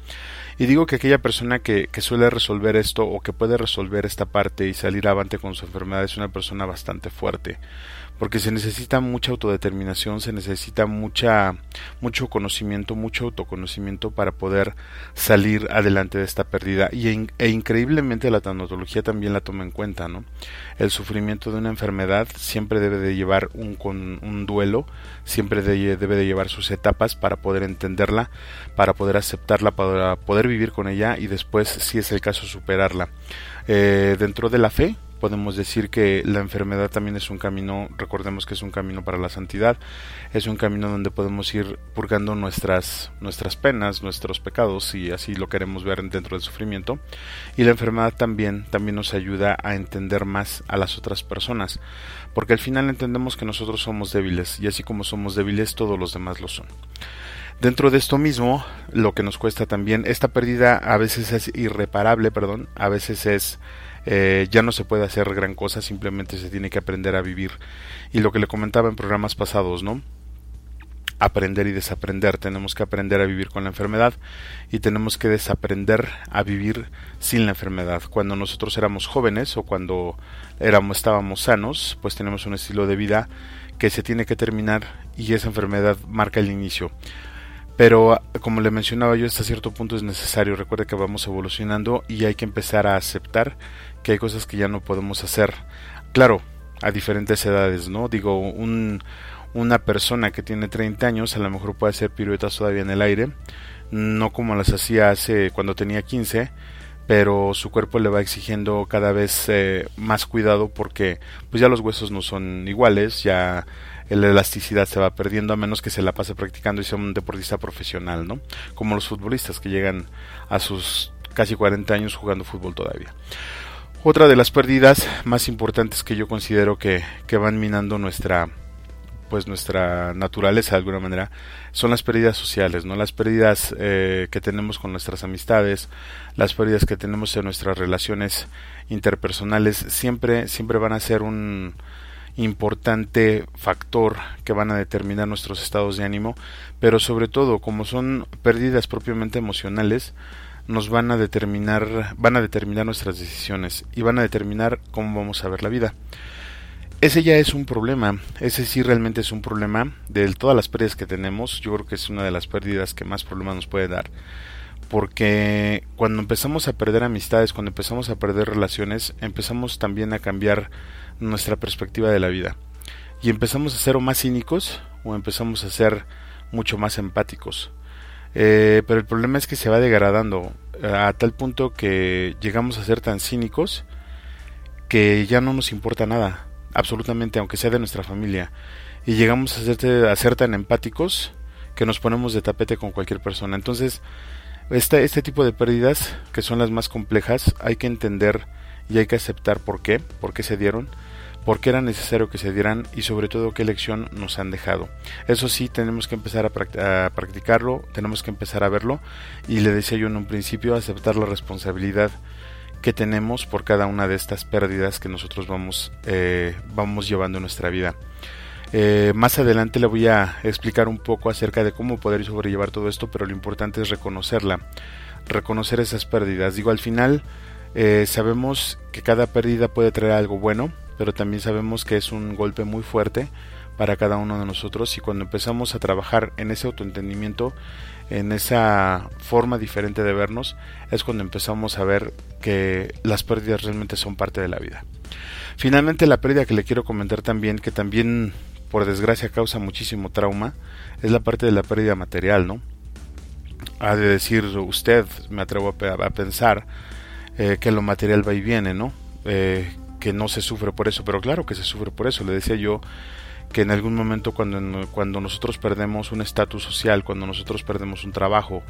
Y digo que aquella persona que, que suele resolver esto o que puede resolver esta parte y salir avante con su enfermedad es una persona bastante fuerte porque se necesita mucha autodeterminación, se necesita mucha mucho conocimiento, mucho autoconocimiento para poder salir adelante de esta pérdida y e increíblemente la tanatología también la toma en cuenta, ¿no? El sufrimiento de una enfermedad siempre debe de llevar un con un duelo, siempre debe de llevar sus etapas para poder entenderla, para poder aceptarla, para poder vivir con ella y después, si es el caso, superarla. Eh, dentro de la fe, podemos decir que la enfermedad también es un camino, recordemos que es un camino para la santidad, es un camino donde podemos ir purgando nuestras, nuestras penas, nuestros pecados, si así lo queremos ver dentro del sufrimiento, y la enfermedad también, también nos ayuda a entender más a las otras personas, porque al final entendemos que nosotros somos débiles, y así como somos débiles, todos los demás lo son. Dentro de esto mismo, lo que nos cuesta también, esta pérdida a veces es irreparable, perdón, a veces es eh, ya no se puede hacer gran cosa, simplemente se tiene que aprender a vivir. Y lo que le comentaba en programas pasados, ¿no? Aprender y desaprender. Tenemos que aprender a vivir con la enfermedad y tenemos que desaprender a vivir sin la enfermedad. Cuando nosotros éramos jóvenes o cuando éramos, estábamos sanos, pues tenemos un estilo de vida que se tiene que terminar y esa enfermedad marca el inicio. Pero como le mencionaba yo, hasta cierto punto es necesario. Recuerde que vamos evolucionando y hay que empezar a aceptar que hay cosas que ya no podemos hacer. Claro, a diferentes edades, ¿no? Digo, un, una persona que tiene 30 años a lo mejor puede hacer piruetas todavía en el aire, no como las hacía hace cuando tenía 15, pero su cuerpo le va exigiendo cada vez eh, más cuidado porque pues ya los huesos no son iguales, ya la elasticidad se va perdiendo a menos que se la pase practicando y sea un deportista profesional, ¿no? Como los futbolistas que llegan a sus casi 40 años jugando fútbol todavía. Otra de las pérdidas más importantes que yo considero que, que van minando nuestra pues nuestra naturaleza de alguna manera son las pérdidas sociales, ¿no? Las pérdidas eh, que tenemos con nuestras amistades, las pérdidas que tenemos en nuestras relaciones interpersonales, siempre, siempre van a ser un, importante factor que van a determinar nuestros estados de ánimo, pero sobre todo como son pérdidas propiamente emocionales, nos van a determinar, van a determinar nuestras decisiones y van a determinar cómo vamos a ver la vida. ese ya es un problema, ese sí realmente es un problema de todas las pérdidas que tenemos, yo creo que es una de las pérdidas que más problemas nos puede dar, porque cuando empezamos a perder amistades, cuando empezamos a perder relaciones, empezamos también a cambiar nuestra perspectiva de la vida y empezamos a ser o más cínicos o empezamos a ser mucho más empáticos. Eh, pero el problema es que se va degradando a tal punto que llegamos a ser tan cínicos que ya no nos importa nada absolutamente, aunque sea de nuestra familia. Y llegamos a ser, a ser tan empáticos que nos ponemos de tapete con cualquier persona. Entonces, este, este tipo de pérdidas, que son las más complejas, hay que entender y hay que aceptar por qué, por qué se dieron, por qué era necesario que se dieran y sobre todo qué lección nos han dejado. Eso sí, tenemos que empezar a, practicarlo, tenemos que empezar a verlo y le decía yo en un principio, aceptar la responsabilidad que tenemos por cada una de estas pérdidas que nosotros vamos, eh, vamos llevando en nuestra vida. Eh, más adelante le voy a explicar un poco acerca de cómo poder sobrellevar todo esto, pero lo importante es reconocerla, reconocer esas pérdidas. Digo, al final eh, sabemos que cada pérdida puede traer algo bueno, pero también sabemos que es un golpe muy fuerte para cada uno de nosotros y cuando empezamos a trabajar en ese autoentendimiento en esa forma diferente de vernos, es cuando empezamos a ver que las pérdidas realmente son parte de la vida. Finalmente, la pérdida que le quiero comentar también, que también por desgracia causa muchísimo trauma, es la parte de la pérdida material, ¿no? Ha de decir usted, me atrevo a, pensar, eh, que lo material va y viene, ¿no? Eh, que no se sufre por eso, pero claro que se sufre por eso. Le decía yo que en algún momento cuando, cuando nosotros perdemos un estatus social, cuando nosotros perdemos un trabajo,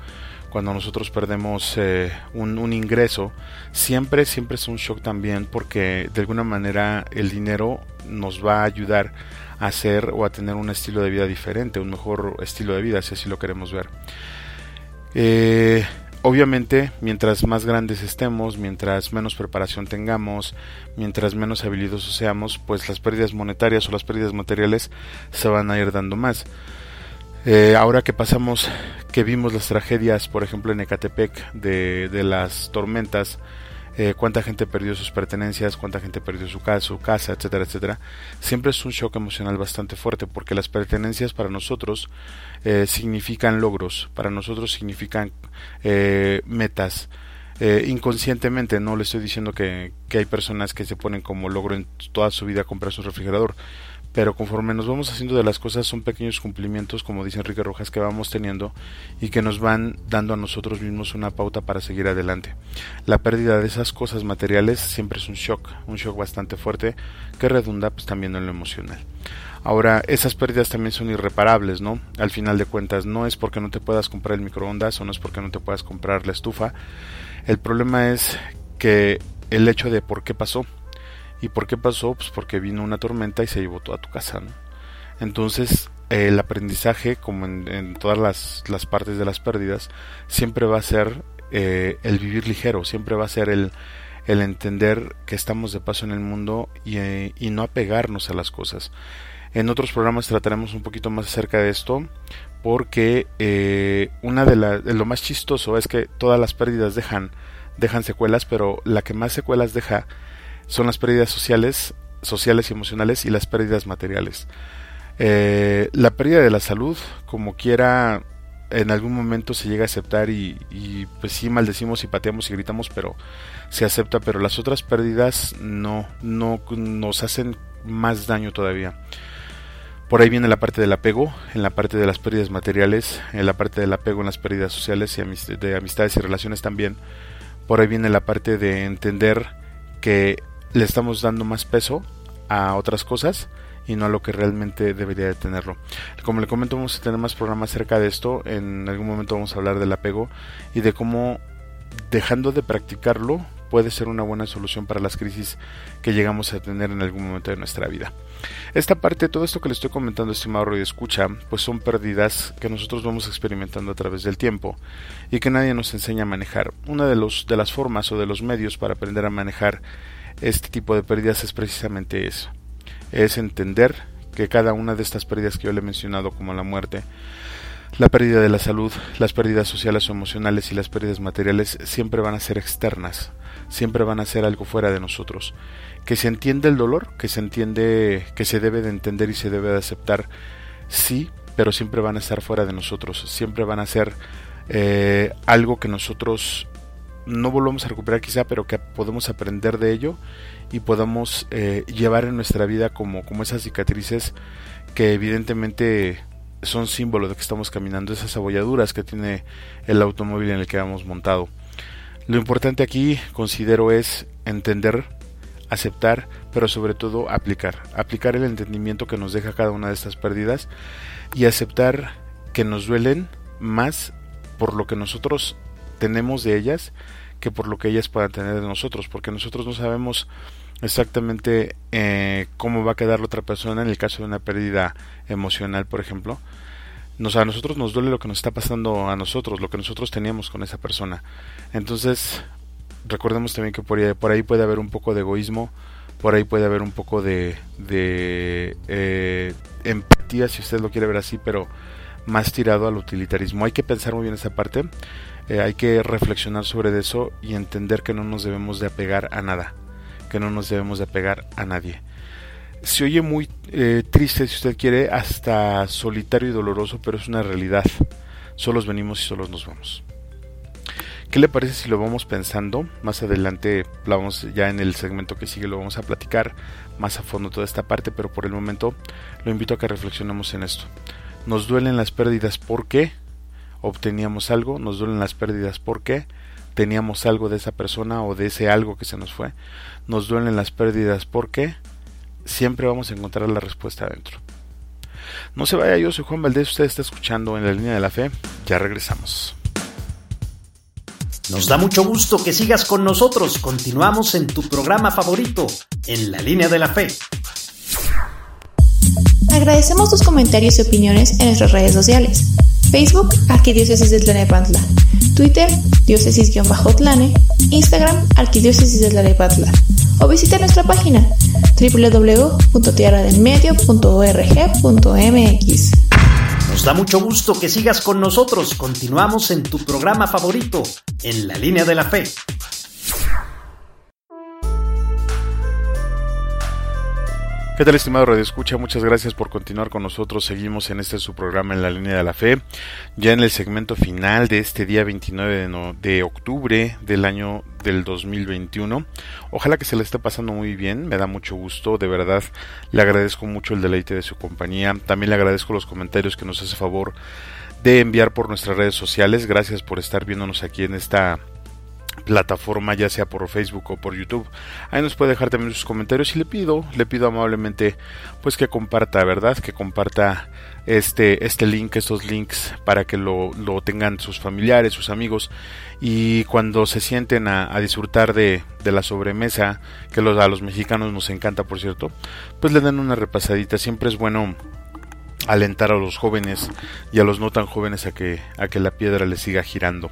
cuando nosotros perdemos eh, un, un, ingreso, siempre, siempre es un shock también porque de alguna manera el dinero nos va a ayudar a hacer o a tener un estilo de vida diferente, un mejor estilo de vida, si así lo queremos ver. Eh, Obviamente, mientras más grandes estemos, mientras menos preparación tengamos, mientras menos habilidosos seamos, pues las pérdidas monetarias o las pérdidas materiales se van a ir dando más. Eh, ahora que pasamos, que vimos las tragedias, por ejemplo en Ecatepec, de, de las tormentas, eh, cuánta gente perdió sus pertenencias, cuánta gente perdió su casa, su casa, etcétera, etcétera. Siempre es un shock emocional bastante fuerte porque las pertenencias para nosotros eh, significan logros, para nosotros significan eh, metas. inconscientemente, no le estoy diciendo que, que hay personas que se ponen como logro en toda su vida comprar su refrigerador, pero conforme nos vamos haciendo de las cosas son pequeños cumplimientos, como dice Enrique Rojas, que vamos teniendo y que nos van dando a nosotros mismos una pauta para seguir adelante. La pérdida de esas cosas materiales siempre es un shock, un shock bastante fuerte que redunda pues también en lo emocional. Ahora, esas pérdidas también son irreparables, ¿no? Al final de cuentas, no es porque no te puedas comprar el microondas o no es porque no te puedas comprar la estufa. El problema es que el hecho de por qué pasó, ¿Y por qué pasó? Pues porque vino una tormenta y se llevó toda tu casa, ¿no? Entonces, el aprendizaje, como en, todas las, partes de las pérdidas, siempre va a ser eh, el vivir ligero, siempre va a ser el, el entender que estamos de paso en el mundo y, eh, y no apegarnos a las cosas. En otros programas trataremos un poquito más acerca de esto, porque eh, una de, la, lo más chistoso es que todas las pérdidas dejan, dejan secuelas, pero la que más secuelas deja son las pérdidas sociales, sociales y emocionales y las pérdidas materiales. Eh, la pérdida de la salud, como quiera, en algún momento se llega a aceptar y, pues sí maldecimos y pateamos y gritamos, pero se acepta, pero las otras pérdidas no, no nos hacen más daño todavía. Por ahí viene la parte del apego, en la parte de las pérdidas materiales, en la parte del apego en las pérdidas sociales y de amistades y relaciones también. Por ahí viene la parte de entender que le estamos dando más peso a otras cosas y no a lo que realmente debería de tenerlo. Como le comento, vamos a tener más programas acerca de esto. En algún momento vamos a hablar del apego y de cómo dejando de practicarlo puede ser una buena solución para las crisis que llegamos a tener en algún momento de nuestra vida. Esta parte, todo esto que le estoy comentando, estimado y escucha, pues son pérdidas que nosotros vamos experimentando a través del tiempo y que nadie nos enseña a manejar. Una de, los, de las formas o de los medios para aprender a manejar este tipo de pérdidas es precisamente eso. Es entender que cada una de estas pérdidas que yo le he mencionado como la muerte, la pérdida de la salud, las pérdidas sociales o emocionales y las pérdidas materiales siempre van a ser externas. siempre van a ser algo fuera de nosotros. Que se entiende el dolor, que se entiende, que se debe de entender y se debe de aceptar, sí, pero siempre van a estar fuera de nosotros, siempre van a ser eh, algo que nosotros no volvemos a recuperar quizá, pero que podemos aprender de ello y podamos eh, llevar en nuestra vida como, como esas cicatrices que evidentemente son símbolo de que estamos caminando, esas abolladuras que tiene el automóvil en el que hemos montado. Lo importante aquí, considero, es entender, aceptar, pero sobre todo aplicar. Aplicar el entendimiento que nos deja cada una de estas pérdidas y aceptar que nos duelen más por lo que nosotros tenemos de ellas que por lo que ellas puedan tener de nosotros, porque nosotros no sabemos exactamente eh, cómo va a quedar la otra persona en el caso de una pérdida emocional, por ejemplo. Nos, a nosotros nos duele lo que nos está pasando a nosotros, lo que nosotros teníamos con esa persona. Entonces, recordemos también que por ahí, por ahí puede haber un poco de egoísmo, por ahí puede haber un poco de, eh, empatía, si usted lo quiere ver así, pero más tirado al utilitarismo. Hay que pensar muy bien esa parte, eh, hay que reflexionar sobre eso y entender que no nos debemos de apegar a nada, que no nos debemos de apegar a nadie. Se oye muy eh, triste, si usted quiere, hasta solitario y doloroso, pero es una realidad. Solos venimos y solos nos vamos. ¿Qué le parece si lo vamos pensando? Más adelante, ya en el segmento que sigue, lo vamos a platicar más a fondo toda esta parte, pero por el momento lo invito a que reflexionemos en esto. Nos duelen las pérdidas porque obteníamos algo, nos duelen las pérdidas porque teníamos algo de esa persona o de ese algo que se nos fue. Nos duelen las pérdidas porque siempre vamos a encontrar la respuesta adentro. No se vaya, yo soy Juan Valdés, usted está escuchando en la línea de la fe, ya regresamos. Nos da mucho gusto que sigas con nosotros. Continuamos en tu programa favorito, En la línea de la fe. Agradecemos tus comentarios y opiniones en nuestras redes sociales. Facebook, Arquidiócesis de Tlanepantla. Twitter, diócesis-tlane. Instagram, Arquidiócesis de Tlanepantla. O visita nuestra página www.tierradelmedio.org.mx. Nos da mucho gusto que sigas con nosotros. Continuamos en tu programa favorito, En la línea de la fe. ¿Qué tal, estimado Radio Escucha? Muchas gracias por continuar con nosotros. Seguimos en este su programa en la línea de la fe, ya en el segmento final de este día 29 de, octubre del año del 2021. Ojalá que se le esté pasando muy bien, me da mucho gusto, de verdad le agradezco mucho el deleite de su compañía. También le agradezco los comentarios que nos hace favor de enviar por nuestras redes sociales. Gracias por estar viéndonos aquí en esta plataforma, ya sea por Facebook o por YouTube. Ahí nos puede dejar también sus comentarios y le pido, le pido amablemente pues que comparta, ¿verdad? Que comparta este, este link, estos links para que lo, lo tengan sus familiares, sus amigos y cuando se sienten a, disfrutar de, de, la sobremesa, que los, a los mexicanos nos encanta por cierto, pues le den una repasadita, siempre es bueno alentar a los jóvenes y a los no tan jóvenes a que, a que la piedra les siga girando.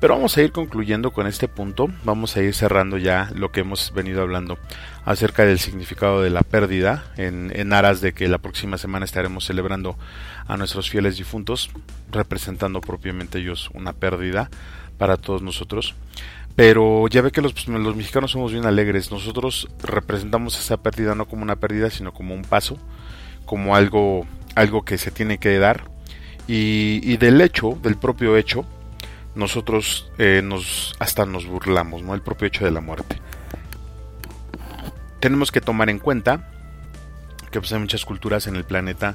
Pero vamos a ir concluyendo con este punto, vamos a ir cerrando ya lo que hemos venido hablando acerca del significado de la pérdida, en, en aras de que la próxima semana estaremos celebrando a nuestros fieles difuntos, representando propiamente ellos una pérdida para todos nosotros. Pero ya ve que los, los mexicanos somos bien alegres, nosotros representamos esa pérdida no como una pérdida, sino como un paso, como algo algo que se tiene que dar y, del hecho, del propio hecho, nosotros eh, nos hasta nos burlamos, ¿no? El propio hecho de la muerte. Tenemos que tomar en cuenta que pues, hay muchas culturas en el planeta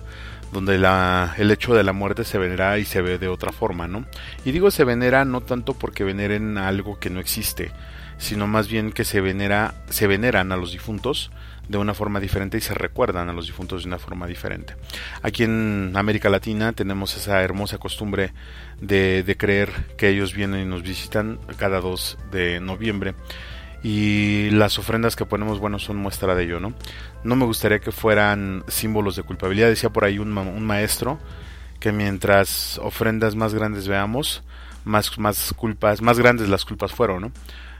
donde la, el hecho de la muerte se venera y se ve de otra forma, ¿no? Y digo se venera no tanto porque veneren algo que no existe, sino más bien que se venera, se veneran a los difuntos de una forma diferente y se recuerdan a los difuntos de una forma diferente. Aquí en América Latina tenemos esa hermosa costumbre de, de creer que ellos vienen y nos visitan cada 2 de noviembre y las ofrendas que ponemos, bueno, son muestra de ello, ¿no? No me gustaría que fueran símbolos de culpabilidad, decía por ahí un, un maestro que mientras ofrendas más grandes veamos, más, más culpas, más grandes las culpas fueron, ¿no?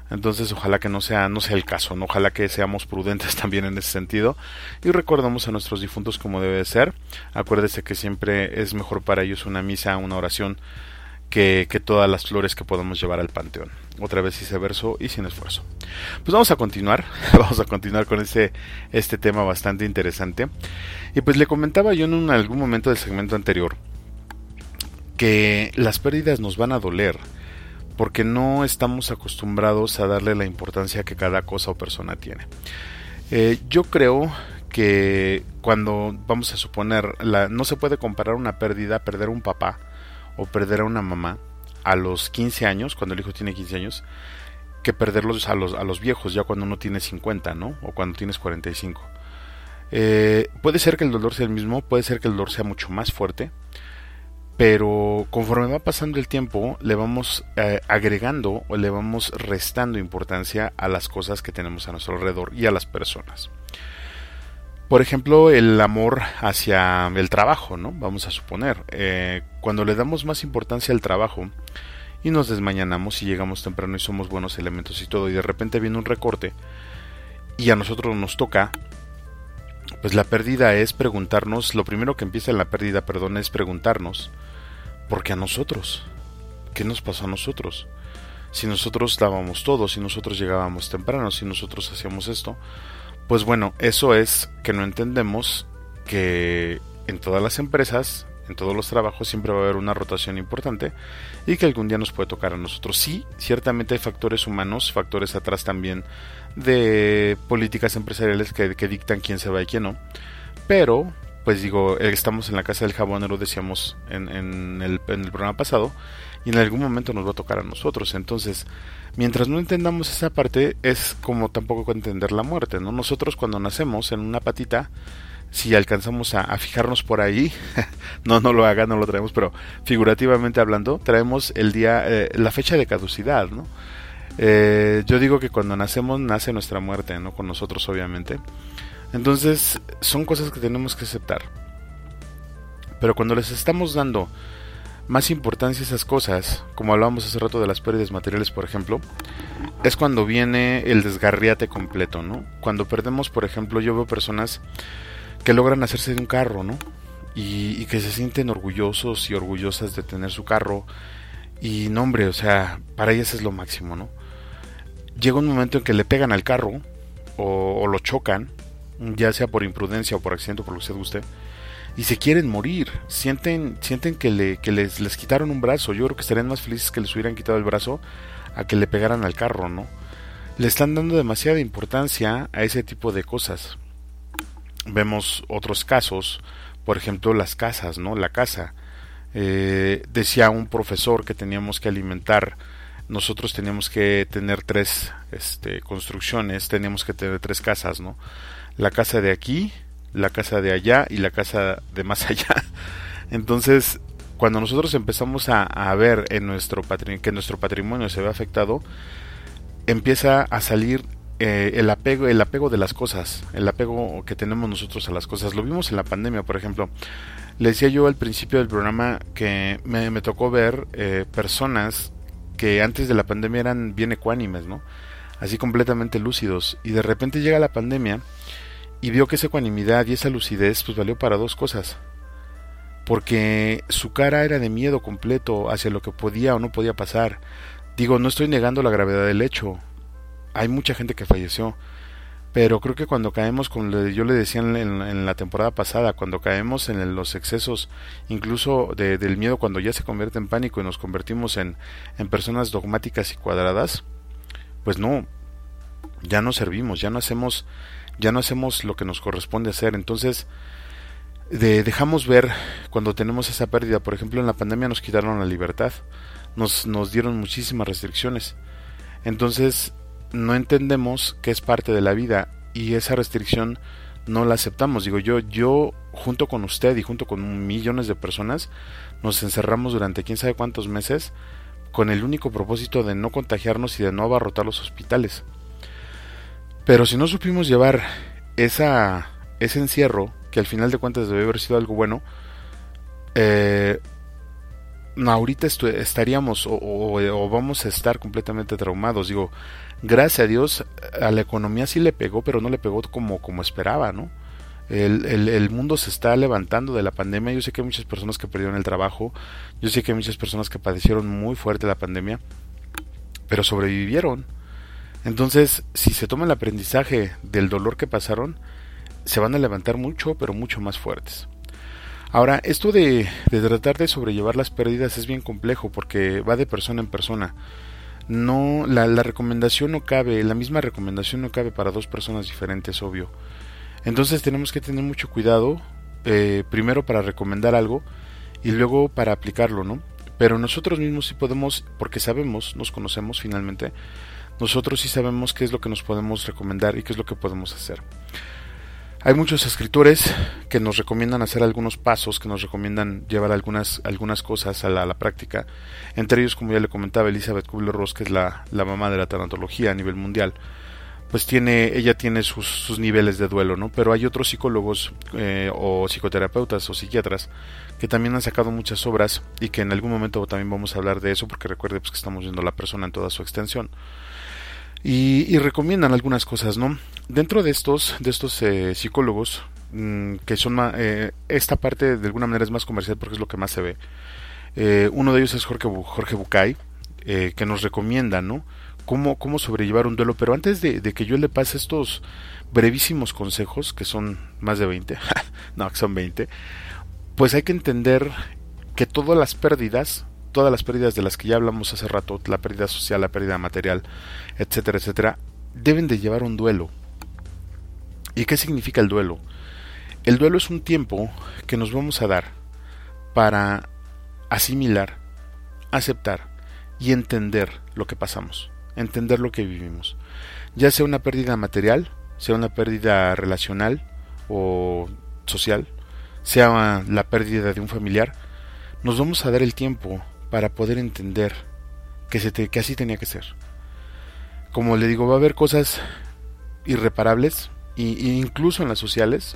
Entonces, ojalá que no sea, no sea el caso, ¿no? ojalá que seamos prudentes también en ese sentido y recordemos a nuestros difuntos como debe ser. Acuérdese que siempre es mejor para ellos una misa, una oración que, todas las flores que podemos llevar al panteón. Otra vez hice verso y sin esfuerzo. Pues vamos a continuar, vamos a continuar con este, este tema bastante interesante. Y pues le comentaba yo en algún momento del segmento anterior que las pérdidas nos van a doler porque no estamos acostumbrados a darle la importancia que cada cosa o persona tiene. Eh, yo creo que cuando vamos a suponer, la, no se puede comparar una pérdida, perder un papá o perder a una mamá a los 15 años, cuando el hijo tiene 15 años, que perderlos a los, a los viejos, ya cuando uno tiene 50, ¿no? O cuando tienes 45. Eh, puede ser que el dolor sea el mismo, puede ser que el dolor sea mucho más fuerte, pero conforme va pasando el tiempo le vamos eh, agregando o le vamos restando importancia a las cosas que tenemos a nuestro alrededor y a las personas. Por ejemplo, el amor hacia el trabajo, ¿no? Vamos a suponer, eh, cuando le damos más importancia al trabajo y nos desmañanamos y llegamos temprano y somos buenos elementos y todo, y de repente viene un recorte y a nosotros nos toca, pues la pérdida es preguntarnos, lo primero que empieza en la pérdida, perdón, es preguntarnos, ¿por qué a nosotros? ¿Qué nos pasó a nosotros? Si nosotros dábamos todo, si nosotros llegábamos temprano, si nosotros hacíamos esto, pues bueno, eso es que no entendemos que en todas las empresas, en todos los trabajos siempre va a haber una rotación importante y que algún día nos puede tocar a nosotros. Sí, ciertamente hay factores humanos, factores atrás también de políticas empresariales que, dictan quién se va y quién no, pero pues digo, eh, estamos en la casa del jabonero, decíamos en, el, programa pasado, y en algún momento nos va a tocar a nosotros. Entonces, mientras no entendamos esa parte, es como tampoco entender la muerte, ¿no? Nosotros cuando nacemos en una patita, si alcanzamos a, fijarnos por ahí, no, no lo hagan, no lo traemos, pero figurativamente hablando, traemos el día, eh, la fecha de caducidad, ¿no? Eh, yo digo que cuando nacemos nace nuestra muerte, ¿no? Con nosotros, obviamente. Entonces, son cosas que tenemos que aceptar. Pero cuando les estamos dando más importancia a esas cosas, como hablábamos hace rato de las pérdidas materiales, por ejemplo, es cuando viene el desgarriate completo, ¿no? Cuando perdemos, por ejemplo, yo veo personas que logran hacerse de un carro, ¿no? Y, que se sienten orgullosos y orgullosas de tener su carro. Y no, hombre, o sea, para ellas es lo máximo, ¿no? Llega un momento en que le pegan al carro o, o lo chocan, ya sea por imprudencia o por accidente o por lo que usted y se quieren morir. Sienten, sienten que, le, que les, les quitaron un brazo. Yo creo que estarían más felices que les hubieran quitado el brazo a que le pegaran al carro, ¿no? Le están dando demasiada importancia a ese tipo de cosas. Vemos otros casos, por ejemplo, las casas, ¿no? La casa. Eh, decía un profesor que teníamos que alimentar nosotros teníamos que tener tres este, construcciones, teníamos que tener tres casas, ¿no? La casa de aquí, la casa de allá y la casa de más allá. Entonces, cuando nosotros empezamos a, ver en nuestro que nuestro patrimonio se ve afectado, empieza a salir eh, el apego el apego de las cosas, el apego que tenemos nosotros a las cosas. Lo vimos en la pandemia, por ejemplo. Le decía yo al principio del programa que me, tocó ver eh, personas que antes de la pandemia eran bien ecuánimes, ¿no? Así completamente lúcidos. Y de repente llega la pandemia y vio que esa ecuanimidad y esa lucidez pues valió para dos cosas. Porque su cara era de miedo completo hacia lo que podía o no podía pasar. Digo, no estoy negando la gravedad del hecho. Hay mucha gente que falleció. Pero creo que cuando caemos, con lo yo le decía en, la temporada pasada, cuando caemos en los excesos, incluso del miedo, cuando ya se convierte en pánico y nos convertimos en, en personas dogmáticas y cuadradas, pues no, ya no servimos, ya no hacemos ya no hacemos lo que nos corresponde hacer. Entonces, dejamos ver cuando tenemos esa pérdida. Por ejemplo, en la pandemia nos quitaron la libertad, nos, nos dieron muchísimas restricciones. Entonces, no entendemos que es parte de la vida y esa restricción no la aceptamos. Digo, yo, yo junto con usted y junto con millones de personas nos encerramos durante quién sabe cuántos meses con el único propósito de no contagiarnos y de no abarrotar los hospitales. Pero si no supimos llevar esa, ese encierro, que al final de cuentas debe haber sido algo bueno, eh, ahorita estaríamos o, vamos a estar completamente traumados. Digo, gracias a Dios a la economía sí le pegó, pero no le pegó como, como esperaba, ¿no? El, el, mundo se está levantando de la pandemia. Yo sé que hay muchas personas que perdieron el trabajo. Yo sé que hay muchas personas que padecieron muy fuerte la pandemia. Pero sobrevivieron. Entonces, si se toma el aprendizaje del dolor que pasaron, se van a levantar mucho, pero mucho más fuertes. Ahora, esto de, tratar de sobrellevar las pérdidas es bien complejo porque va de persona en persona no la, la, recomendación no cabe, la misma recomendación no cabe para dos personas diferentes, obvio. Entonces tenemos que tener mucho cuidado, eh, primero para recomendar algo y luego para aplicarlo, ¿no? Pero nosotros mismos sí podemos, porque sabemos, nos conocemos finalmente, nosotros sí sabemos qué es lo que nos podemos recomendar y qué es lo que podemos hacer. Hay muchos escritores que nos recomiendan hacer algunos pasos, que nos recomiendan llevar algunas, algunas cosas a la, práctica. Entre ellos, como ya le comentaba, Elizabeth Kubler-Ross, que es la, la, mamá de la tanatología a nivel mundial, pues tiene, ella tiene sus, sus niveles de duelo, ¿no? Pero hay otros psicólogos eh, o psicoterapeutas o psiquiatras que también han sacado muchas obras y que en algún momento también vamos a hablar de eso, porque recuerde pues, que estamos viendo a la persona en toda su extensión y, recomiendan algunas cosas, ¿no? Dentro de estos, de estos eh, psicólogos, mm, que son eh, esta parte de alguna manera es más comercial porque es lo que más se ve. Eh, uno de ellos es Jorge, Jorge Bucay, que nos recomienda, ¿no? Cómo, cómo sobrellevar un duelo. Pero antes de, de, que yo le pase estos brevísimos consejos, que son más de 20, no, que son 20, pues hay que entender que todas las pérdidas todas las pérdidas de las que ya hablamos hace rato, la pérdida social, la pérdida material, etcétera, etcétera, deben de llevar un duelo. ¿Y qué significa el duelo? El duelo es un tiempo que nos vamos a dar para asimilar, aceptar y entender lo que pasamos, entender lo que vivimos. Ya sea una pérdida material, sea una pérdida relacional o social, sea la pérdida de un familiar, nos vamos a dar el tiempo para poder entender que, se que así tenía que ser. Como le digo, va a haber cosas irreparables, e incluso en las sociales.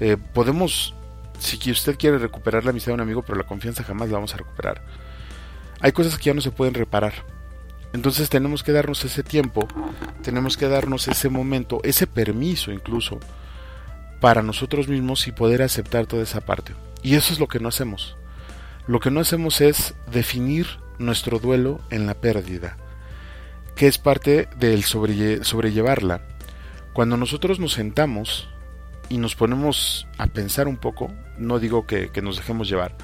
Eh, podemos, si usted quiere recuperar la amistad de un amigo, pero la confianza jamás la vamos a recuperar. Hay cosas que ya no se pueden reparar. Entonces tenemos que darnos ese tiempo, tenemos que darnos ese momento, ese permiso incluso, para nosotros mismos y poder aceptar toda esa parte. Y eso es lo que no hacemos. Lo que no hacemos es definir nuestro duelo en la pérdida, que es parte del sobrellevarla. Cuando nosotros nos sentamos y nos ponemos a pensar un poco, no digo que, que nos dejemos llevar,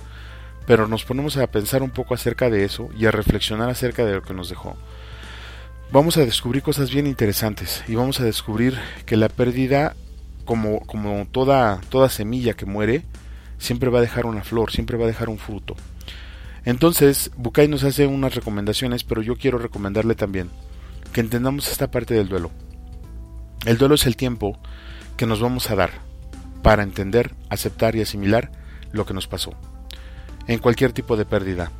pero nos ponemos a pensar un poco acerca de eso y a reflexionar acerca de lo que nos dejó. Vamos a descubrir cosas bien interesantes y vamos a descubrir que la pérdida, como, como toda, toda semilla que muere, siempre va a dejar una flor, siempre va a dejar un fruto. Entonces, Bukai nos hace unas recomendaciones, pero yo quiero recomendarle también que entendamos esta parte del duelo. El duelo es el tiempo que nos vamos a dar para entender, aceptar y asimilar lo que nos pasó, en cualquier tipo de pérdida.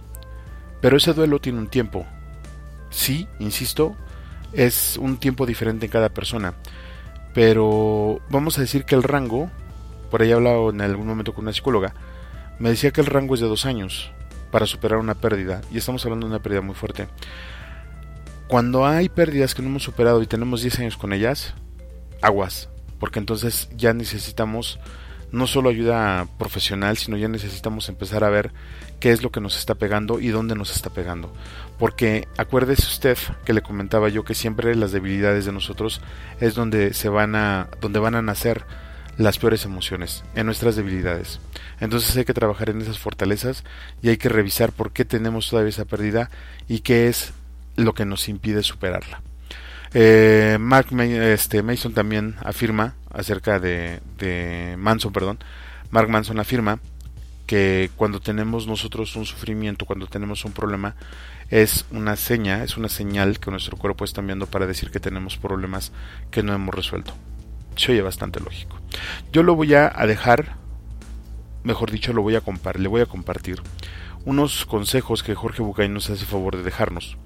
Pero ese duelo tiene un tiempo. Sí, insisto, es un tiempo diferente en cada persona. Pero vamos a decir que el rango por ahí he hablado en algún momento con una psicóloga, me decía que el rango es de dos años para superar una pérdida, y estamos hablando de una pérdida muy fuerte. Cuando hay pérdidas que no hemos superado y tenemos 10 años con ellas, aguas, porque entonces ya necesitamos no solo ayuda profesional, sino ya necesitamos empezar a ver qué es lo que nos está pegando y dónde nos está pegando. Porque acuérdese usted que le comentaba yo que siempre las debilidades de nosotros es donde se van a donde van a nacer las peores emociones, en nuestras debilidades. Entonces hay que trabajar en esas fortalezas y hay que revisar por qué tenemos todavía esa pérdida y qué es lo que nos impide superarla. Eh, Mark este, Mason también afirma acerca de, Manson, perdón, Mark Manson afirma que cuando tenemos nosotros un sufrimiento, cuando tenemos un problema, es una seña, es una señal que nuestro cuerpo está enviando para decir que tenemos problemas que no hemos resuelto se oye bastante lógico. Yo lo voy a dejar, mejor dicho, lo voy a compartir, le voy a compartir unos consejos que Jorge Bucay nos hace favor de dejarnos.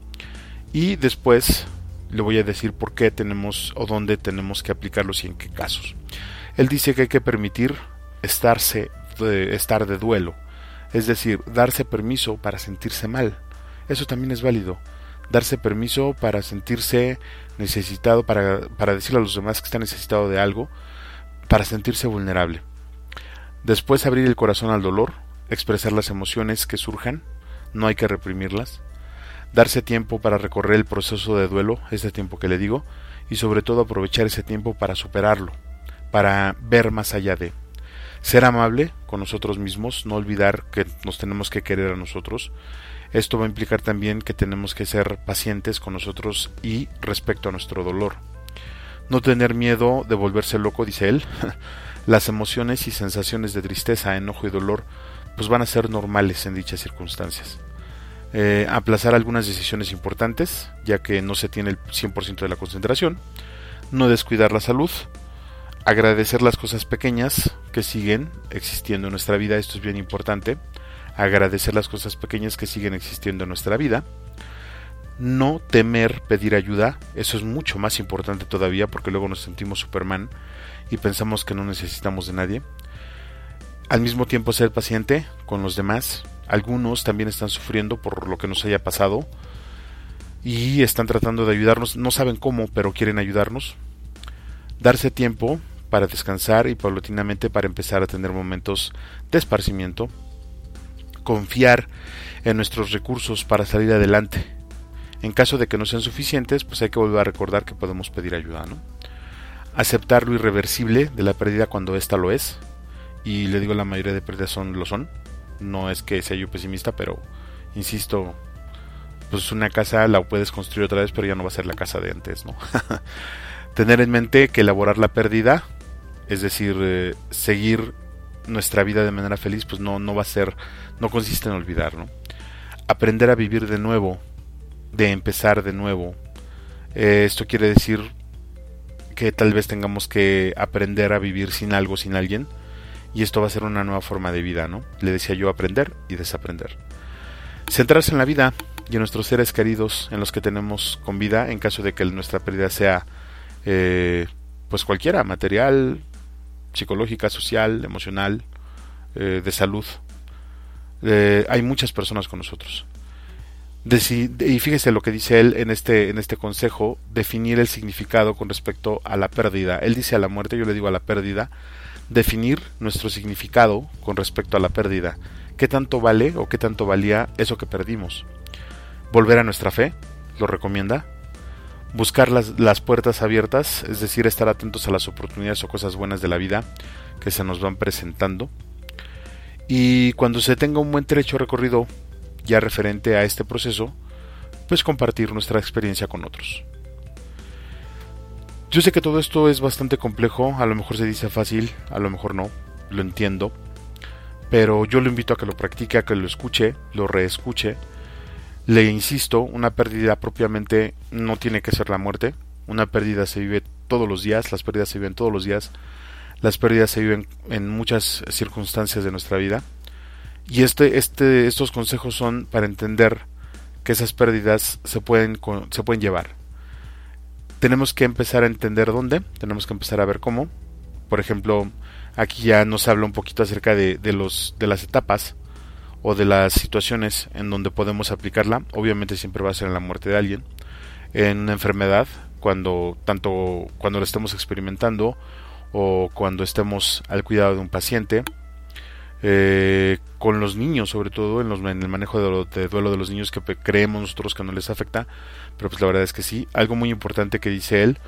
Y después le voy a decir por qué tenemos o dónde tenemos que aplicarlos y en qué casos. Él dice que hay que permitir estarse, estar de duelo, es decir, darse permiso para sentirse mal. Eso también es válido darse permiso para sentirse necesitado, para, para decirle a los demás que está necesitado de algo, para sentirse vulnerable. Después abrir el corazón al dolor, expresar las emociones que surjan, no hay que reprimirlas. Darse tiempo para recorrer el proceso de duelo, este tiempo que le digo, y sobre todo aprovechar ese tiempo para superarlo, para ver más allá de. Ser amable con nosotros mismos, no olvidar que nos tenemos que querer a nosotros. Esto va a implicar también que tenemos que ser pacientes con nosotros y respecto a nuestro dolor. No tener miedo de volverse loco, dice él. Las emociones y sensaciones de tristeza, enojo y dolor pues van a ser normales en dichas circunstancias. Eh, aplazar algunas decisiones importantes, ya que no se tiene el 100% de la concentración, no descuidar la salud, agradecer las cosas pequeñas que siguen existiendo en nuestra vida, esto es bien importante, agradecer las cosas pequeñas que siguen existiendo en nuestra vida, no temer pedir ayuda, eso es mucho más importante todavía porque luego nos sentimos Superman y pensamos que no necesitamos de nadie. Al mismo tiempo ser paciente con los demás, algunos también están sufriendo por lo que nos haya pasado y están tratando de ayudarnos, no saben cómo, pero quieren ayudarnos. Darse tiempo para descansar y paulatinamente para empezar a tener momentos de esparcimiento. Confiar en nuestros recursos para salir adelante. En caso de que no sean suficientes, pues hay que volver a recordar que podemos pedir ayuda, ¿no? Aceptar lo irreversible de la pérdida cuando ésta lo es. Y le digo, la mayoría de pérdidas son, lo son. No es que sea yo pesimista, pero insisto, pues una casa la puedes construir otra vez, pero ya no va a ser la casa de antes, ¿no? Tener en mente que elaborar la pérdida, es decir, eh, seguir nuestra vida de manera feliz, pues no, no va a ser, no consiste en olvidar, ¿no? Aprender a vivir de nuevo, de empezar de nuevo. Eh, esto quiere decir que tal vez tengamos que aprender a vivir sin algo, sin alguien, y esto va a ser una nueva forma de vida, ¿no? Le decía yo aprender y desaprender. Centrarse en la vida y en nuestros seres queridos, en los que tenemos con vida, en caso de que nuestra pérdida sea, eh, pues cualquiera, material, psicológica, social, emocional, eh, de salud. Eh, hay muchas personas con nosotros. Y fíjese lo que dice él en este, en este consejo, definir el significado con respecto a la pérdida. Él dice a la muerte, yo le digo a la pérdida, definir nuestro significado con respecto a la pérdida. ¿Qué tanto vale o qué tanto valía eso que perdimos? Volver a nuestra fe, lo recomienda. Buscar las, las puertas abiertas, es decir, estar atentos a las oportunidades o cosas buenas de la vida que se nos van presentando. Y cuando se tenga un buen trecho recorrido ya referente a este proceso, pues compartir nuestra experiencia con otros. Yo sé que todo esto es bastante complejo, a lo mejor se dice fácil, a lo mejor no, lo entiendo, pero yo lo invito a que lo practique, a que lo escuche, lo reescuche. Le insisto, una pérdida propiamente no tiene que ser la muerte, una pérdida se vive todos los días, las pérdidas se viven todos los días, las pérdidas se viven en muchas circunstancias de nuestra vida. Y este, este, estos consejos son para entender que esas pérdidas se pueden, se pueden llevar tenemos que empezar a entender dónde, tenemos que empezar a ver cómo. Por ejemplo, aquí ya nos habla un poquito acerca de, de, los, de las etapas o de las situaciones en donde podemos aplicarla. Obviamente siempre va a ser en la muerte de alguien, en una enfermedad, cuando tanto cuando lo estemos experimentando o cuando estemos al cuidado de un paciente, eh, con los niños sobre todo en, los, el manejo de, de, duelo de los niños que creemos nosotros que no les afecta pero pues la verdad es que sí. Algo muy importante que dice él,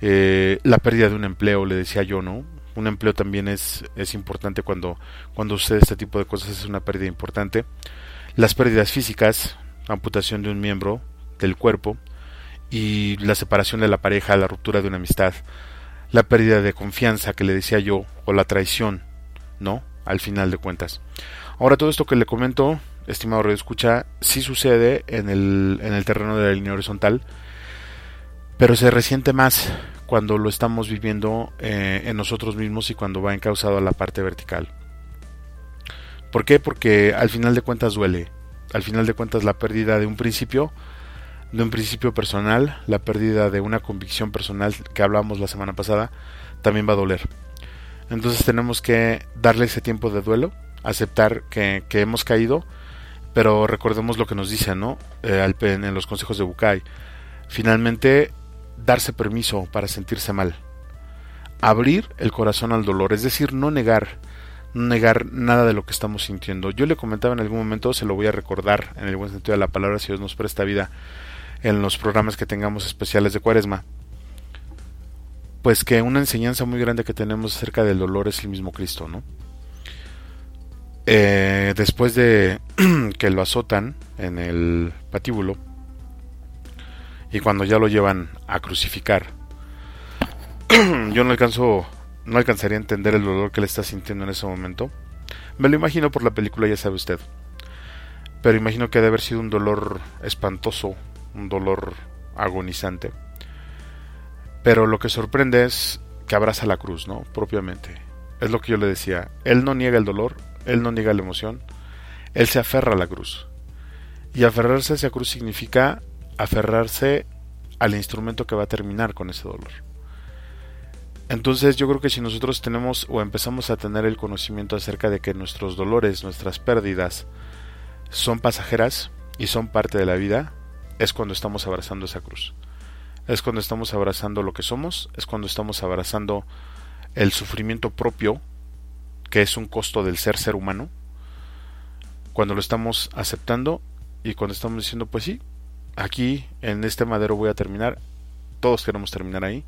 eh, la pérdida de un empleo, le decía yo, ¿no? Un empleo también es, es importante cuando, cuando sucede este tipo de cosas, es una pérdida importante. Las pérdidas físicas, amputación de un miembro del cuerpo y la separación de la pareja, la ruptura de una amistad, la pérdida de confianza que le decía yo, o la traición, ¿no? Al final de cuentas. Ahora todo esto que le comento estimado Radio Escucha, sí sucede en el, en el terreno de la línea horizontal, pero se resiente más cuando lo estamos viviendo eh, en nosotros mismos y cuando va encauzado a la parte vertical. ¿Por qué? Porque al final de cuentas duele. Al final de cuentas la pérdida de un principio, de un principio personal, la pérdida de una convicción personal que hablamos la semana pasada, también va a doler. Entonces tenemos que darle ese tiempo de duelo, aceptar que, hemos caído pero recordemos lo que nos dice, ¿no? Eh, en los consejos de Bukai. Finalmente, darse permiso para sentirse mal. abrir el corazón al dolor, es decir, no negar, no negar nada de lo que estamos sintiendo. Yo le comentaba en algún momento, se lo voy a recordar en el buen sentido de la palabra, si Dios nos presta vida en los programas que tengamos especiales de Cuaresma. Pues que una enseñanza muy grande que tenemos acerca del dolor es el mismo Cristo, ¿no? Eh, después de que lo azotan en el patíbulo y cuando ya lo llevan a crucificar, yo no alcanzo, no alcanzaría a entender el dolor que le está sintiendo en ese momento. Me lo imagino por la película, ya sabe usted. Pero imagino que debe haber sido un dolor espantoso, un dolor agonizante. Pero lo que sorprende es que abraza la cruz, ¿no? Propiamente. Es lo que yo le decía. Él no niega el dolor, él no niega la emoción, él se aferra a la cruz. Y aferrarse a esa cruz significa aferrarse al instrumento que va a terminar con ese dolor. Entonces yo creo que si nosotros tenemos o empezamos a tener el conocimiento acerca de que nuestros dolores, nuestras pérdidas son pasajeras y son parte de la vida, es cuando estamos abrazando esa cruz. Es cuando estamos abrazando lo que somos, es cuando estamos abrazando el sufrimiento propio que es un costo del ser ser humano, cuando lo estamos aceptando y cuando estamos diciendo, pues sí, aquí en este madero voy a terminar, todos queremos terminar ahí,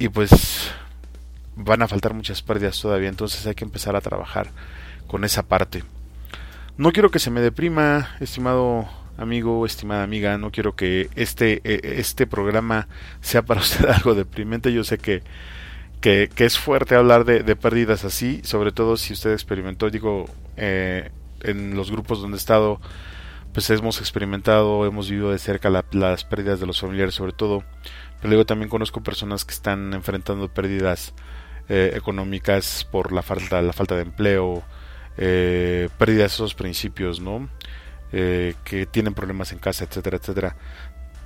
y pues van a faltar muchas pérdidas todavía, entonces hay que empezar a trabajar con esa parte. No quiero que se me deprima, estimado amigo, estimada amiga, no quiero que este, e, este programa sea para usted algo deprimente, yo sé que que, es fuerte hablar de, pérdidas así, sobre todo si usted experimentó, digo, eh, en los grupos donde he estado, pues hemos experimentado, hemos vivido de cerca las pérdidas de los familiares sobre todo, pero luego también conozco personas que están enfrentando pérdidas eh, económicas por la falta, la falta de empleo, eh, pérdidas de esos principios, ¿no? que tienen problemas en casa, etcétera, etcétera.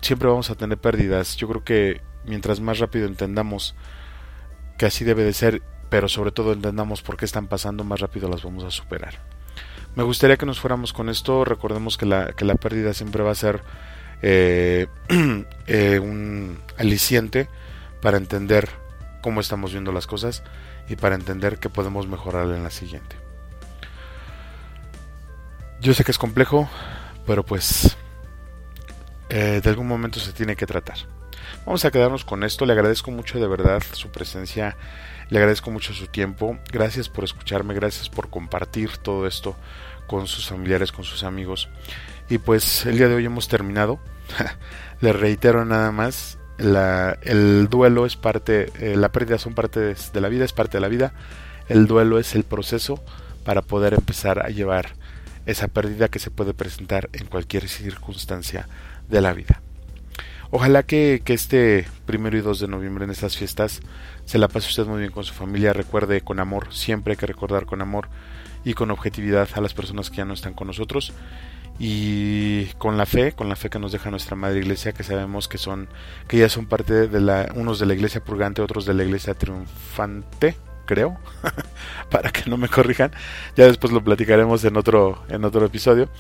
Siempre vamos a tener pérdidas. Yo creo que mientras más rápido entendamos que así debe de ser, pero sobre todo entendamos por qué están pasando, más rápido las vamos a superar. Me gustaría que nos fuéramos con esto, recordemos que la, que la pérdida siempre va a ser eh, eh, un aliciente para entender cómo estamos viendo las cosas y para entender que podemos mejorar en la siguiente. Yo sé que es complejo, pero pues eh, de algún momento se tiene que tratar. Vamos a quedarnos con esto. Le agradezco mucho de verdad su presencia. Le agradezco mucho su tiempo. Gracias por escucharme. Gracias por compartir todo esto con sus familiares, con sus amigos. Y pues el día de hoy hemos terminado. Le reitero nada más. La, el duelo es parte, eh, la pérdida son parte de la vida, es parte de la vida. El duelo es el proceso para poder empezar a llevar esa pérdida que se puede presentar en cualquier circunstancia de la vida. Ojalá que, este primero y 2 de noviembre en estas fiestas se la pase usted muy bien con su familia. Recuerde con amor, siempre hay que recordar con amor y con objetividad a las personas que ya no están con nosotros. Y con la fe, con la fe que nos deja nuestra Madre Iglesia, que sabemos que son, que ya son parte de la, unos de la Iglesia purgante, otros de la Iglesia triunfante, creo, para que no me corrijan. Ya después lo platicaremos en otro, en otro episodio.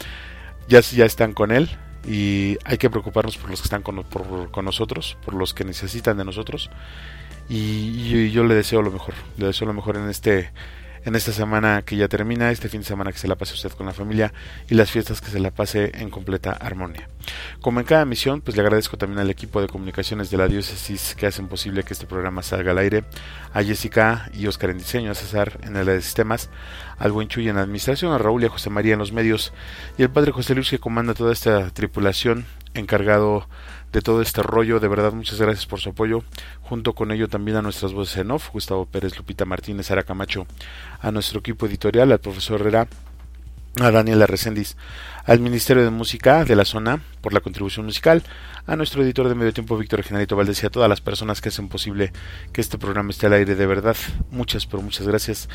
Ya, ya están con él, y hay que preocuparnos por los que están con, nosotros, por los que necesitan de nosotros. Y, yo le deseo lo mejor, le deseo lo mejor en este en esta semana que ya termina, este fin de semana que se la pase usted con la familia y las fiestas que se la pase en completa armonía. Como en cada misión, pues le agradezco también al equipo de comunicaciones de la diócesis que hacen posible que este programa salga al aire, a Jessica y Oscar en diseño, a César en el de sistemas, al buen Chuy en administración, a Raúl y a José María en los medios. Y el padre José Luis que comanda toda esta tripulación encargado de todo este rollo. De verdad, muchas gracias por su apoyo. Junto con ello también a nuestras voces en off, Gustavo Pérez, Lupita Martínez, Ara Camacho, a nuestro equipo editorial, al profesor Herrera, a Daniela Reséndiz, al Ministerio de Música de la zona por la contribución musical, a nuestro editor de medio tiempo Víctor Genarito Valdés y a todas las personas que hacen posible que este programa esté al aire de verdad. Muchas, pero muchas gracias.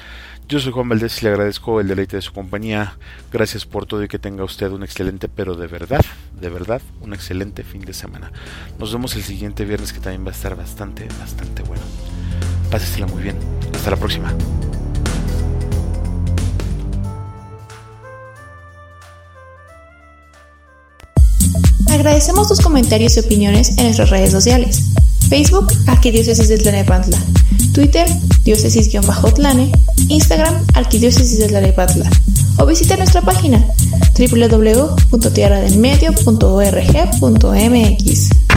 Yo soy Juan Valdés y le agradezco el deleite de su compañía. Gracias por todo y que tenga usted un excelente, pero de verdad, de verdad, un excelente fin de semana. Nos vemos el siguiente viernes que también va a estar bastante, bastante bueno. Pásesela muy bien. Hasta la próxima. Agradecemos tus comentarios y opiniones en nuestras redes sociales. Facebook, Arquidiócesis de Tlanepantla. Twitter, diócesis-tlane, Instagram, arquidiócesis de Tlalnepantla, o visite nuestra página www.tierradelmedio.org.mx.